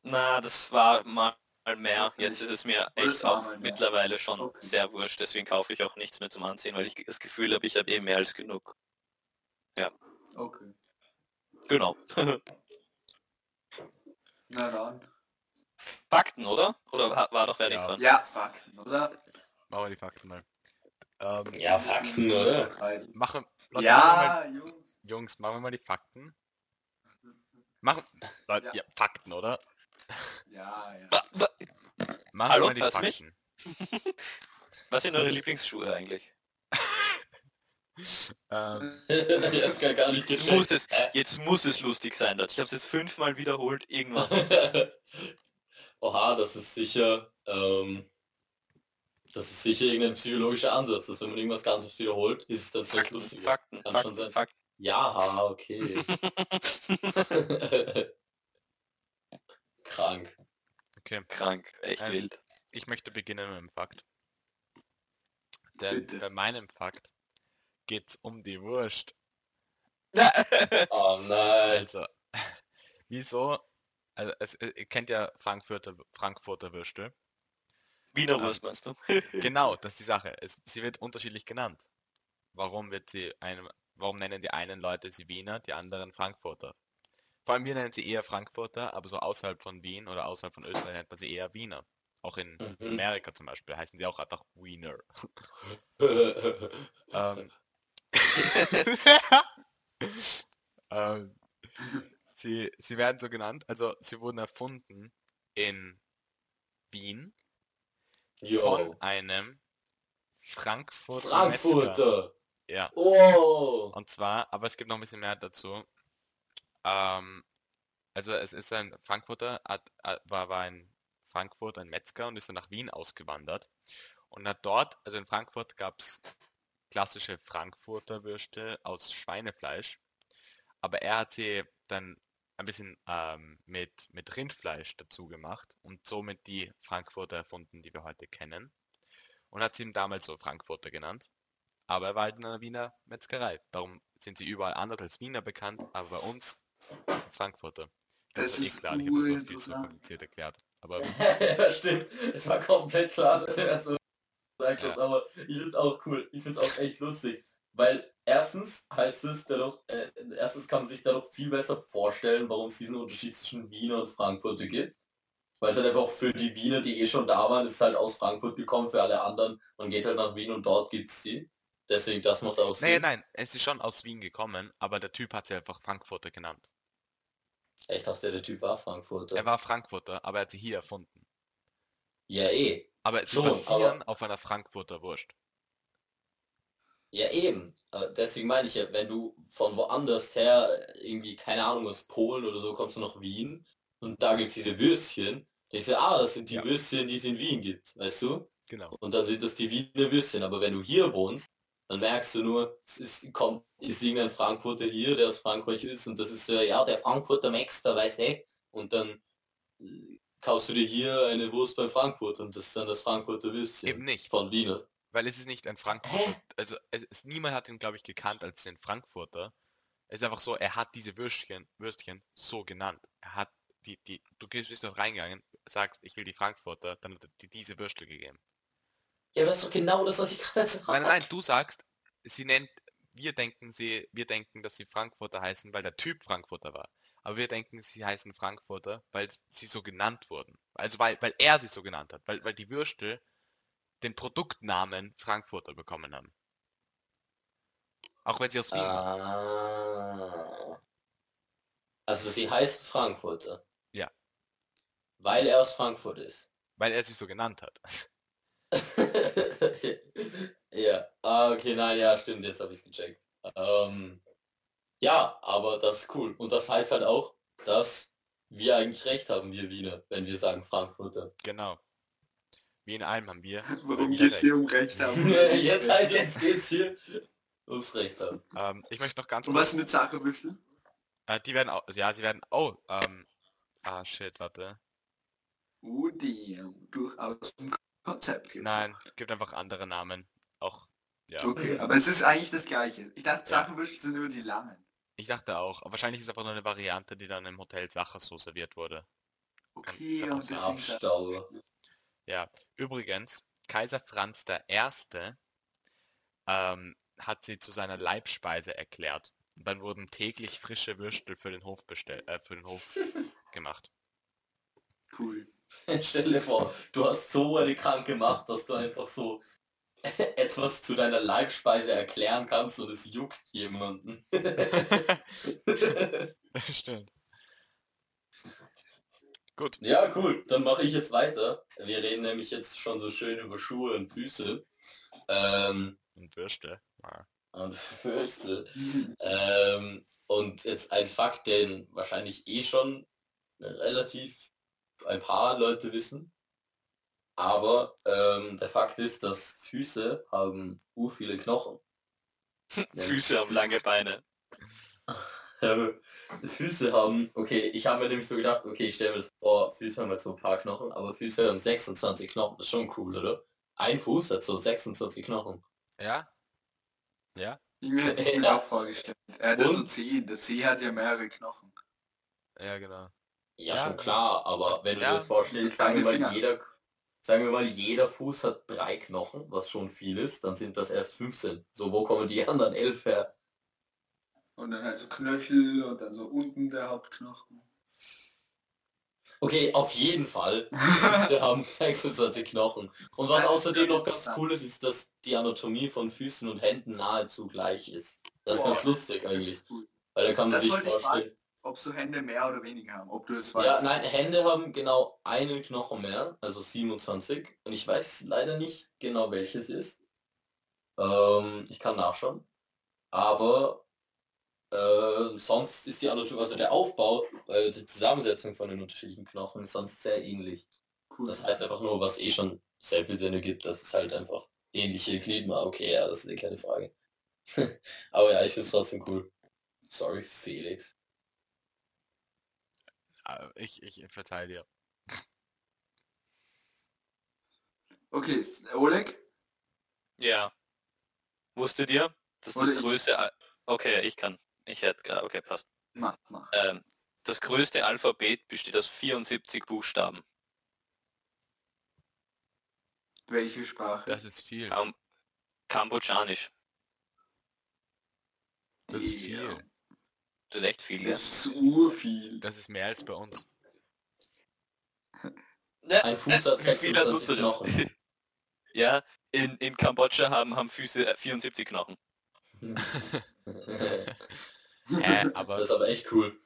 na, das war mal mehr. Jetzt ist es mir das echt auch mehr. mittlerweile schon Okay. sehr wurscht. Deswegen kaufe ich auch nichts mehr zum Anziehen, weil ich das Gefühl habe, ich habe eh mehr als genug. Okay. Genau. Na dann. Fakten, oder? Oder war, doch wer nicht Ja. dran? Ja, Fakten, oder? Machen wir die Fakten mal. Ähm, Ja, Fakten, oder? machen, Leute, machen wir mal, Ja, Jungs. Jungs, machen wir mal die Fakten. Machen, Leute, Ja. ja. Fakten, oder? Ja, ja. Wa- wa- Machen Hallo, wir mal die du mich? Fakten. Was sind eure Lieblingsschuhe eigentlich? ähm, nicht Jetzt muss, es, jetzt muss es lustig sein, Leute. Ich habe es jetzt fünfmal wiederholt, irgendwann. Oha, das ist sicher, ähm, das ist sicher irgendein psychologischer Ansatz, dass wenn man irgendwas ganz oft wiederholt, ist es dann vielleicht Fakten, lustiger. Fakten, Kann schon Fakten, sein. Fakten. Ja, okay. Krank. okay, Krank, echt Ähm, wild. ich möchte beginnen mit dem Fakt. Denn Bitte. bei meinem Fakt geht's um die Wurst. Oh nein. Also, wieso? Also, es, ihr kennt ja Frankfurter, Frankfurter Würste. Wiener ähm, Wurst meinst du? Genau, das ist die Sache. Es, sie wird unterschiedlich genannt. Warum wird sie einem, warum nennen die einen Leute sie Wiener, die anderen Frankfurter? Vor allem wir nennen sie eher Frankfurter, aber so außerhalb von Wien oder außerhalb von Österreich nennt man sie eher Wiener. Auch in Mhm. Amerika zum Beispiel heißen sie auch einfach Wiener. Ähm, ähm, sie, sie werden so genannt, also sie wurden erfunden in Wien von Jo. einem Frankfurter Metzger. Frankfurter. Ja, Oh. und zwar, aber es gibt noch ein bisschen mehr dazu. Ähm, also es ist ein Frankfurter, hat- war, war ein Frankfurt, ein Metzger und ist dann nach Wien ausgewandert und hat dort, also in Frankfurt gab es klassische Frankfurter Würste aus Schweinefleisch, aber er hat sie dann ein bisschen ähm, mit, mit Rindfleisch dazu gemacht und somit die Frankfurter erfunden, die wir heute kennen. Und hat sie ihm damals so Frankfurter genannt. Aber er war halt in einer Wiener Metzgerei. Darum sind sie überall anders als Wiener bekannt, aber bei uns als Frankfurter. Das war eh ist klar, ich habe das noch viel zu urinteressant. kompliziert erklärt. Aber ja, stimmt. Es war komplett klar, dass er so gesagt Ja. aber ich find's auch cool. Ich find's auch echt lustig. Weil erstens heißt es dadurch, äh, erstens kann man sich dadurch viel besser vorstellen, warum es diesen Unterschied zwischen Wiener und Frankfurter gibt. Weil es halt einfach für die Wiener, die eh schon da waren, ist es halt aus Frankfurt gekommen, für alle anderen, man geht halt nach Wien und dort gibt's sie. Deswegen, das macht auch Sinn. nein, es ist schon aus Wien gekommen, aber der Typ hat sie einfach Frankfurter genannt. Ich dachte, der Typ war Frankfurter. Er war Frankfurter, aber er hat sie hier erfunden. ja, eh. Aber sie Schon, basieren auf einer Frankfurter Wurst. Ja, eben. Aber deswegen meine ich ja, wenn du von woanders her, irgendwie, keine Ahnung, aus Polen oder so, kommst du nach Wien und da gibt's diese Würstchen, denkst du, ah, das sind die Ja. Würstchen, die es in Wien gibt, weißt du? Genau. Und dann sind das die Wiener Würstchen. Aber wenn du hier wohnst, dann merkst du nur, es ist, kommt, ist irgendein Frankfurter hier, der aus Frankreich ist und das ist, äh, ja, der Frankfurter Maxter, weiß nicht. Und dann äh, kaufst du dir hier eine Wurst bei Frankfurt und das ist dann das Frankfurter Würstchen Eben nicht. von Wiener. Weil es ist nicht ein Frankfurter. Also es ist, niemand hat ihn, glaube ich, gekannt als den Frankfurter. Es ist einfach so, er hat diese Würstchen, Würstchen so genannt. Er hat die, die, du gehst bist doch reingegangen, sagst, ich will die Frankfurter, dann hat er dir diese Würstel gegeben. Ja, das ist doch genau das, was ich gerade sage. Nein, nein, nein, du sagst, sie nennt, wir denken sie, wir denken, dass sie Frankfurter heißen, weil der Typ Frankfurter war. Aber wir denken, sie heißen Frankfurter, weil sie so genannt wurden. Also weil, weil er sie so genannt hat, weil, weil die Würstel den Produktnamen Frankfurter bekommen haben. Auch wenn sie aus Wien. Ah. Also sie heißt Frankfurter. Ja. Weil er aus Frankfurt ist. Weil er sie so genannt hat. ja. Ah, okay, nein, ja, stimmt, jetzt habe ich es gecheckt. Ähm, ja, aber das ist cool. Und das heißt halt auch, dass wir eigentlich recht haben, wir Wiener, wenn wir sagen Frankfurter. Genau. Wie in allem haben wir. Warum wir geht's recht. hier um Recht haben? jetzt halt, jetzt geht's hier ums Recht haben. Ähm, ich möchte noch ganz Und was mit Sache bestimmt? Äh, die werden auch, ja, sie werden, oh, ähm, ah, shit, warte. Oh, die durchaus ein Konzept. gibt. Nein, gibt einfach andere Namen. Auch, ja. Okay, aber es ist eigentlich das gleiche. Ich dachte, Ja. Sachenwürste sind nur die langen. Ich dachte auch. Aber wahrscheinlich ist einfach nur eine Variante, die dann im Hotel Sacher so serviert wurde. Okay, und deswegen. Ja, übrigens, Kaiser Franz I. Ähm, hat sie zu seiner Leibspeise erklärt. Dann wurden täglich frische Würstel für den Hof bestellt, äh, für den Hof gemacht. cool. Stell dir vor, du hast so eine kranke Macht, dass du einfach so etwas zu deiner Leibspeise erklären kannst und es juckt jemanden. Stimmt. Gut. ja, cool. Dann mache ich jetzt weiter. Wir reden nämlich jetzt schon so schön über Schuhe und Füße. Ähm, Und Würste. Ah. und Föstel. Ähm, und jetzt ein Fakt, den wahrscheinlich eh schon relativ ein paar Leute wissen. Aber ähm, der Fakt ist, dass Füße haben ur viele Knochen. Füße haben lange Beine. Äh, Füße haben, okay, ich habe mir nämlich so gedacht, okay, ich stelle mir das vor, Füße haben jetzt so ein paar Knochen, aber Füße haben 26 Knochen, das ist schon cool, oder? Ein Fuß hat so 26 Knochen. Ja? Ja? Irgendwie hätte ich mir Ja. auch vorgestellt. Er hat ja so Und? Zehen. Der Zeh hat ja mehrere Knochen. Ja, genau. Ja, Ja, schon klar, aber wenn Ja, du dir das vorstellst, sagen wir mal, jeder, sagen wir mal, jeder Fuß hat drei Knochen, was schon viel ist, dann sind das erst 15. So, wo kommen die anderen elf her? Und dann halt so Knöchel und dann so unten der Hauptknochen. Okay, auf jeden Fall. Füße haben 26 Knochen. Und was außerdem noch ganz cool ist, ist, dass die Anatomie von Füßen und Händen nahezu gleich ist. Das ist Boah, ganz lustig eigentlich. gut. Weil da kann man Das sich vorstellen. Ob so Hände mehr oder weniger haben, ob du es Ja, weißt. nein, Hände haben genau einen Knochen mehr, also 27. Und ich weiß leider nicht genau welches ist. Ähm, ich kann nachschauen. Aber äh, sonst ist die Anatomie, also der Aufbau, äh, die Zusammensetzung von den unterschiedlichen Knochen ist sonst sehr ähnlich. Cool. Das heißt einfach nur, was eh schon sehr viel Sinn ergibt, dass es halt einfach ähnliche Gliedmaßen. Okay, ja, das ist eh keine Frage. Aber ja, ich finde es trotzdem cool. Sorry, Felix. Ah, Ich, ich verteile dir. Okay, Oleg? Ja. Wusstet ihr, dass das größte... Al okay, ich kann. Ich hätte... Okay, passt. Mach, mach. Ähm, das größte Alphabet besteht aus 74 Buchstaben. Welche Sprache? Das ist viel. Kam Kambodschanisch. Das ist Ja. viel. Das ist echt viel, ja. Das ist urviel. Das ist mehr als bei uns. Ein Fuß hat Wie viel hat 26 unseres? Knochen. ja, in, in Kambodscha haben, haben Füße äh, 74 Knochen. Das aber ist aber echt cool.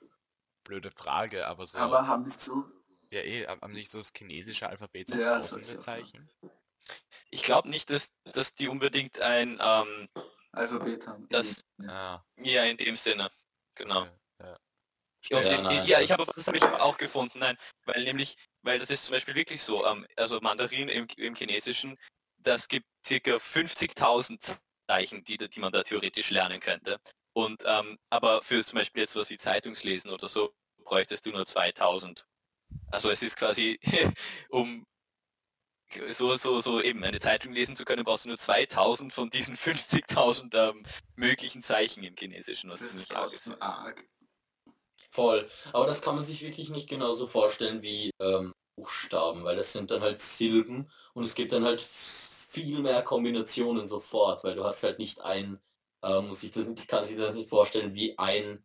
blöde Frage, aber so. Aber haben nicht so. ja eh, haben nicht so das chinesische Alphabet so Ja, das tausende wollte ich glaube nicht, dass, dass die unbedingt ein... Ähm, Alphabet haben. Das- Ja. Ah, ja, in dem Sinne. Genau. ja. Ja, Ja, nein, ja das ich habe das habe ich auch gefunden, nein, weil nämlich, weil das ist zum Beispiel wirklich so, ähm, also Mandarin im, im Chinesischen, das gibt circa 50.000 Zeichen, die, die man da theoretisch lernen könnte. Und ähm, aber für zum Beispiel jetzt was wie Zeitungslesen oder so, bräuchtest du nur 2000. Also es ist quasi, um so, so, so eben eine Zeitung lesen zu können, brauchst du nur 2000 von diesen 50.000 ähm, möglichen Zeichen im Chinesischen. Was Das ist trotzdem arg. Voll. Aber das kann man sich wirklich nicht genauso vorstellen wie ähm, Buchstaben, weil das sind dann halt Silben und es gibt dann halt viel mehr Kombinationen sofort, weil du hast halt nicht ein, ähm, muss ich das ich kann sich das nicht vorstellen, wie ein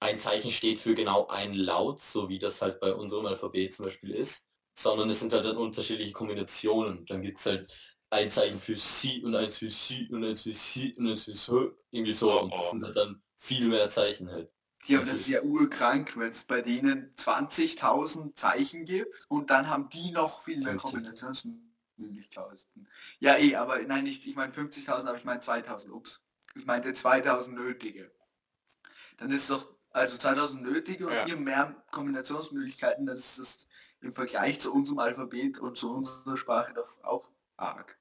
ein Zeichen steht für genau ein Laut, so wie das halt bei unserem Alphabet zum Beispiel ist, sondern es sind halt dann unterschiedliche Kombinationen. Dann gibt es halt ein Zeichen für Sie und eins für Sie und eins für Sie und eins für So, irgendwie so. Und das oh. sind halt dann viel mehr Zeichen halt. Die haben das ja urkrank, wenn es bei denen 20.000 Zeichen gibt und dann haben die noch viel mehr 50. Kombinationsmöglichkeiten. Ja eh, aber nein, nicht, ich meine 50.000, aber ich meine 2.000, ups. Ich meinte 2.000 nötige. Dann ist doch, also 2.000 nötige und Ja. haben mehr Kombinationsmöglichkeiten, dann ist das im Vergleich zu unserem Alphabet und zu unserer Sprache doch auch arg.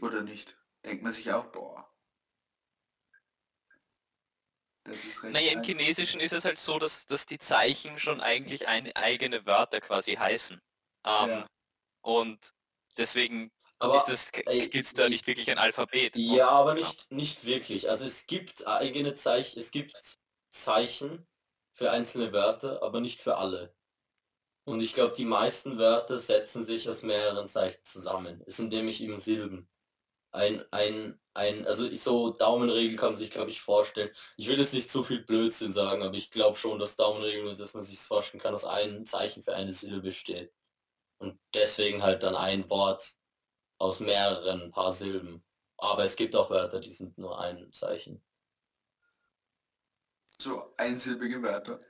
Oder nicht? Denkt man sich auch, boah. Naja, im. Chinesischen ist es halt so, dass, dass die Zeichen schon eigentlich eine eigene Wörter quasi heißen. Ähm, Ja. Und deswegen Aber gibt es da ich- nicht wirklich ein Alphabet. Ja, Und- aber nicht, nicht wirklich. Also es gibt eigene Zeichen, es gibt Zeichen für einzelne Wörter, aber nicht für alle. Und ich glaube, die meisten Wörter setzen sich aus mehreren Zeichen zusammen. Es sind nämlich eben Silben. Ein, ein, ein, also so Daumenregel kann man sich, glaube ich, vorstellen. Ich will jetzt nicht zu viel Blödsinn sagen, aber ich glaube schon, dass Daumenregel, dass man sich vorstellen kann, dass ein Zeichen für eine Silbe steht. Und deswegen halt dann ein Wort aus mehreren paar Silben. Aber es gibt auch Wörter, die sind nur ein Zeichen. So einsilbige Wörter.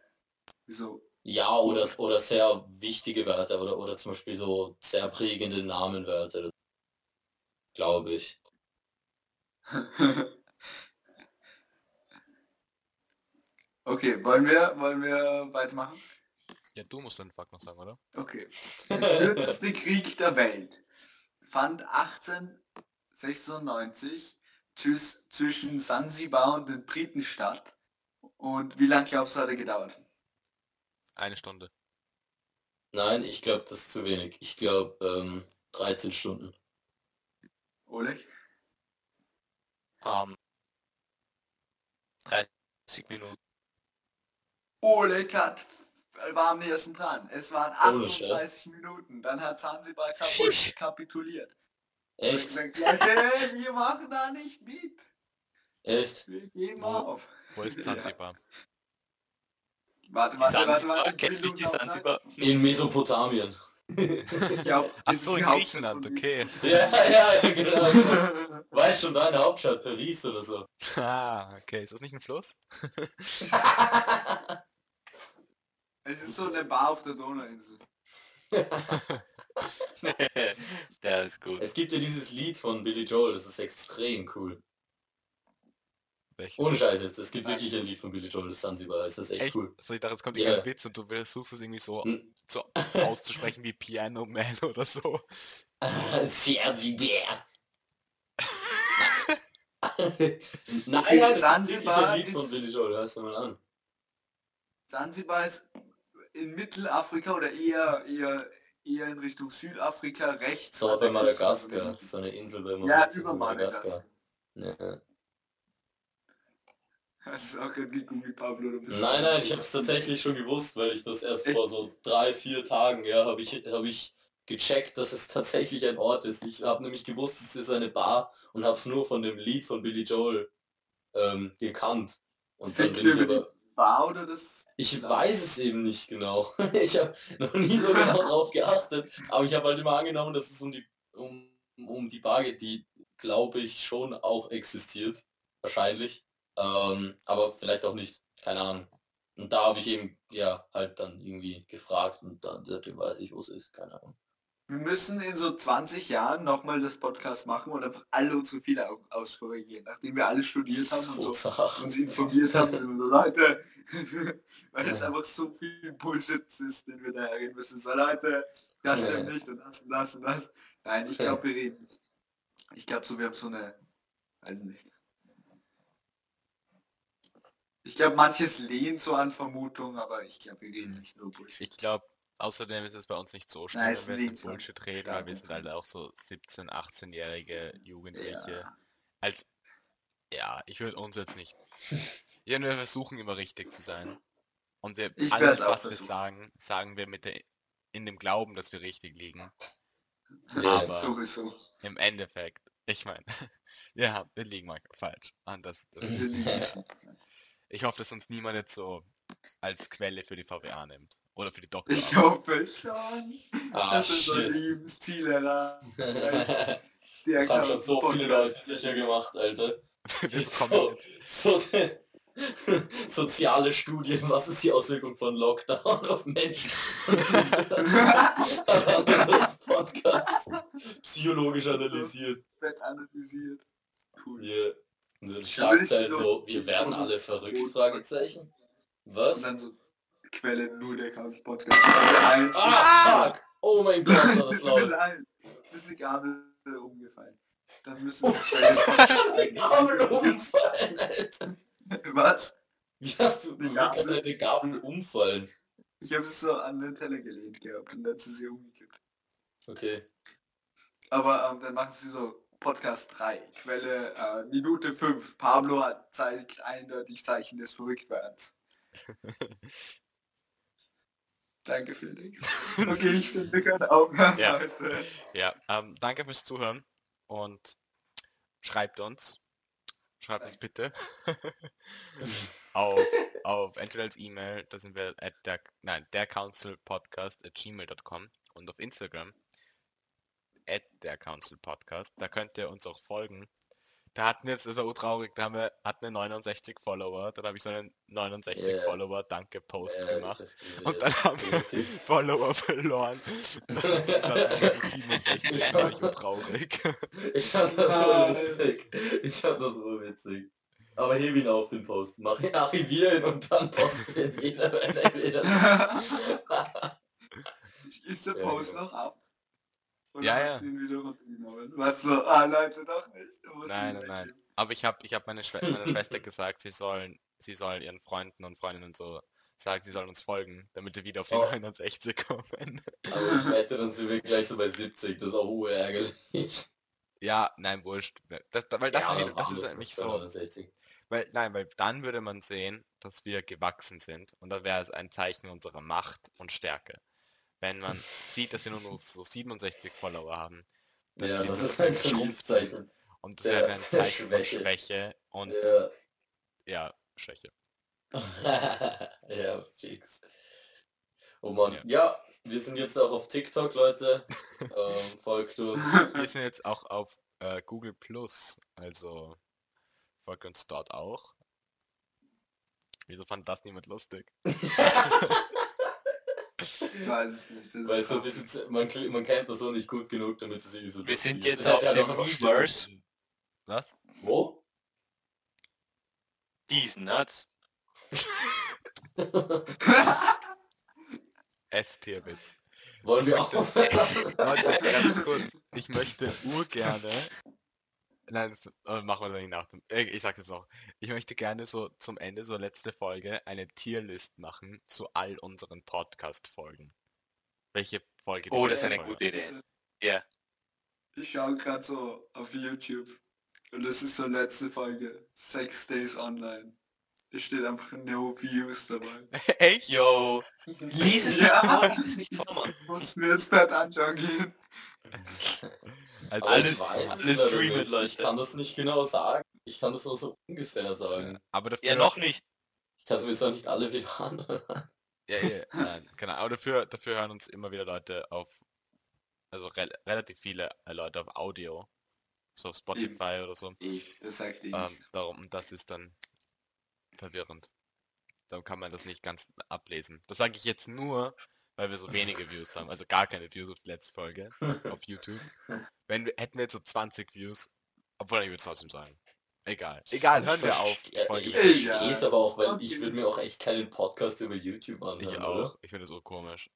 Wieso? Ja, oder, oder sehr wichtige Wörter oder, oder zum Beispiel so sehr prägende Namenwörter, glaube ich. okay, wollen wir, wollen wir weitermachen? Ja, du musst den Fakt noch sagen, oder? Okay. Der kürzeste Krieg der Welt fand 1896 tschüss, zwischen Sansibar und den Briten statt. Und wie lange glaubst du, hat er gedauert? Eine Stunde. Nein, ich glaube, das ist zu wenig. Ich glaube, ähm, 13 Stunden. Oleg? Ähm, 30 Minuten. Oleg hat, war am nächsten dran. Es waren Ohne Scheiß. 38 Minuten. Dann hat Sansibar kaputt, kapituliert. Und Echt? gesagt, Leute, wir machen da nicht mit. Echt? Wir geben Wo- auf. Wo ist Zanzibar? Warte, warte, warte, Sansibar, warte. kennst du nicht die Sansibar? In Mesopotamien. Ich glaub, Ach das ist so, die in Griechenland, okay. ja, ja, genau. Weißt schon deine Hauptstadt, Paris oder so. Ah, okay. Ist das nicht ein Fluss? es ist so eine Bar auf der Donauinsel. Der ist gut. es gibt ja dieses Lied von Billy Joel, das ist extrem cool. Welches? Ohne Scheiß jetzt, es gibt wirklich ein Lied von Billy Joel, das Sansibar, ist das echt Echt? cool. So, ich dachte, jetzt kommt irgendein Witz und du versuchst es irgendwie so, Hm. so auszusprechen wie Piano Man oder so. Sansibar. Nein, nein, das ist Sansibar ein Lied von ist- Billy Joel, hörst du mal an. Sansibar ist in Mittelafrika oder eher, eher, eher in Richtung Südafrika rechts. So bei Madagaskar, so eine Insel bei dem- Ja, über Madagaskar. Ja. Das ist auch gerade gegoogelt, Pablo. du Nein, nein, ich habe es tatsächlich schon gewusst, weil ich das erst Echt? vor so drei, vier Tagen, ja, habe ich, hab ich gecheckt, dass es tatsächlich ein Ort ist. Ich habe nämlich gewusst, es ist eine Bar und habe es nur von dem Lied von Billy Joel ähm, gekannt. Und dann Sind bin ich aber, Bar oder das? ich weiß es eben nicht genau. Ich habe noch nie so genau drauf geachtet, aber ich habe halt immer angenommen, dass es um die, um, um die Bar geht, die, glaube ich, schon auch existiert. Wahrscheinlich. Ähm, aber vielleicht auch nicht, keine Ahnung. Und da habe ich eben, ja, halt dann irgendwie gefragt und dann seitdem weiß ich, wo es ist, keine Ahnung. Wir müssen in so 20 Jahren nochmal das Podcast machen und einfach alle unsere Fehler au- auskorrigieren, nachdem wir alle studiert haben und so uns informiert haben so Leute, weil es einfach so viel Bullshit ist, den wir da reden müssen. So Leute, das Ja. stimmt nicht und das und das und das. Nein, ich glaube, wir reden. Ich glaube so, wir haben so eine, weiß nicht. Ich glaube, manches lehnt so an Vermutung, aber ich glaube, wir reden nicht nur Bullshit. Ich glaube, außerdem ist es bei uns nicht so schlimm, Nein, wenn wir jetzt Bullshit reden, weil wir sind alle auch so 17, 18-jährige Jugendliche. Ja. Als, ja, ich würde uns jetzt nicht. Ja, wir versuchen immer richtig zu sein. Und wir, alles, was wir versuchen. sagen, sagen wir mit der, in dem Glauben, dass wir richtig liegen. Ja, Aber- Sowieso. Im Endeffekt, ich meine, ja, wir liegen manchmal falsch. Und das, das, Wir es. ich hoffe, dass uns niemand jetzt so als Quelle für die VWA nimmt. Oder für die Doktor. Ich hoffe schon, Ah, dass unser shit. Lebensziel erreicht. Der Das haben schon so viele Leute sicher gemacht, Alter. So, so soziale Studien, was ist die Auswirkung von Lockdown auf Menschen? das Podcast psychologisch analysiert. Wird analysiert. Cool. Hier. Und dann würde ich Schlagzeilen so- so, wir werden alle verrückt, Fragezeichen. Was? Und dann so Quelle nur der Chaos Podcast. Eins. Ah, fuck! Oh mein Gott, war das laut. Ist die Gabel umgefallen. Dann müssen wir Quelle Podcast Gabel umfallen, Alter. Was? Wie hast du, Die Gabel. eine Gabel umfallen? Ich habe es so an den Teller gelehnt gehabt und dann ist sie umgekippt. Okay. Aber ähm, dann machen sie so Podcast 3, Quelle äh, Minute 5. Pablo hat zeigt eindeutig Zeichen des Verrücktwerdens. Danke, Felix. Okay, ich finde, wir können aufhören Ja. heute. ja, ähm, danke fürs Zuhören und schreibt uns, schreibt uns bitte auf, auf entweder als E-Mail, da sind wir at der, nein, der Council Podcast at gmail.com und auf Instagram at der Council Podcast, da könnt ihr uns auch folgen. Da hatten wir jetzt, das war urtraurig, da haben wir, hatten wir 69 Follower, dann habe ich so einen 69 Ja. Follower Danke Post Ja, gemacht. das ist Und dann haben wir. Follower verloren. Das war 67, war ich traurig. Ich fand das so lustig. Ich fand das so witzig. Aber heb ihn auf den Post. Mach ihn, archivier ihn und dann post ihn wieder, wenn er wieder... Ist der Ja, Post genau. noch ab? Oder Ja, hast ja. du ihn wieder runtergenommen? Was so, ah Leute, doch nicht. Du musst Nein, ihn nein, nein. Aber ich habe ich hab meine Schwe meiner Schwester gesagt, sie sollen, sie sollen ihren Freunden und Freundinnen so sagen, sie sollen uns folgen, damit wir wieder auf die Oh. 69 kommen. Aber ich wette, dann sind wir gleich so bei 70. Das ist auch urärgerlich. ja, nein, wurscht. Das, weil das, Ja, wieder, das ist nämlich es so. 260. Weil, nein, weil dann würde man sehen, dass wir gewachsen sind und dann wäre es ein Zeichen unserer Macht und Stärke. Wenn man sieht, dass wir nur noch so 67 Follower haben, dann Ja, das ist dass ein wir geschrumpft Zeichen. sind. Und das der- wäre ein Zeichen von Schwäche. Schwäche und Ja. ja, Schwäche. ja, fix. Oh Mann. Ja. Ja. wir sind jetzt auch auf TikTok, Leute. ähm, folgt uns. Wir sind jetzt auch auf äh, Google Plus, also folgt uns dort auch. Wieso fand das niemand lustig? Ich weiß es nicht. Das Weil so ein bisschen, man, man kennt das so nicht gut genug, damit es so Wir sind ist. jetzt auf ja dem Reverse. Was? Wo? Diesen Nuts. S-Tierwitz. Wollen wir kurz. Ich möchte urgerne. Nein, das äh, machen wir dann nicht nach dem. Äh, ich sag's jetzt noch. Ich möchte gerne so zum Ende, so letzte Folge, eine Tierlist machen zu all unseren Podcast-Folgen. Welche Folge Oh, das ist eine gute Idee. Ja. Ich schaue gerade so auf YouTube und das ist so letzte Folge. Six Days Online. Es steht einfach no views dabei. Echt? Yo. Lies es Ja. ja. das ist nicht vor, Mann. Muss mir jetzt fett anschauen gehen. Also Alles- ich weiß alles streamen. Leute. Ich kann das nicht genau sagen. Ich kann das nur so ungefähr sagen. Aber dafür. Ja, noch nicht. Ich kann es mir jetzt auch nicht alle wieder anhören. Ja, ja, nein, genau. Aber dafür, dafür hören uns immer wieder Leute auf, also rel relativ viele äh, Leute auf Audio, so auf Spotify oder so. Ich, das sagt eh Ähm, darum, und das ist dann verwirrend. Da kann man das nicht ganz ablesen. Das sage ich jetzt nur, weil wir so wenige Views haben, also gar keine Views auf die letzte Folge auf YouTube. Wenn wir, hätten wir jetzt so 20 Views, obwohl ich würde es trotzdem sagen. Egal. Egal, hören wir auf. Folge ich verstehe es aber auch, weil ich würde mir auch echt keinen Podcast über YouTube anhören, Ich oder? auch. Ich finde das so komisch.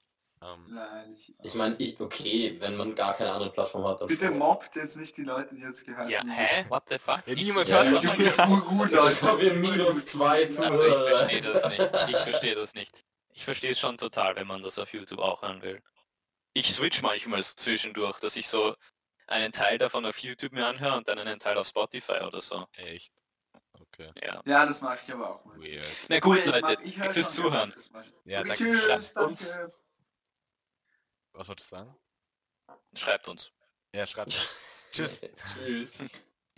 Ähm, Nein, ich, Ich meine, ich, okay, wenn man gar keine andere Plattform hat, dann Bitte schon. mobbt jetzt nicht die Leute, die jetzt gehört Ja, haben. hä? What the fuck? ja, niemand Ja, hört ja. Du bist Das Leute. haben wir minus zwei Also ich Zuhörer. verstehe das nicht. Ich verstehe das nicht. Ich verstehe es schon total, wenn man das auf YouTube auch hören will. Ich switch manchmal so zwischendurch, dass ich so einen Teil davon auf YouTube mir anhöre und dann einen Teil auf Spotify oder so. Echt? Okay. Ja. Ja, das mache ich aber auch mal. Weird. Na gut, Okay, ich Leute, mach- ich danke fürs Zuhören. ich. Ja, okay, danke. tschüss, danke. Was solltest du sagen? Schreibt uns. Ja, schreibt. Tschüss. Tschüss.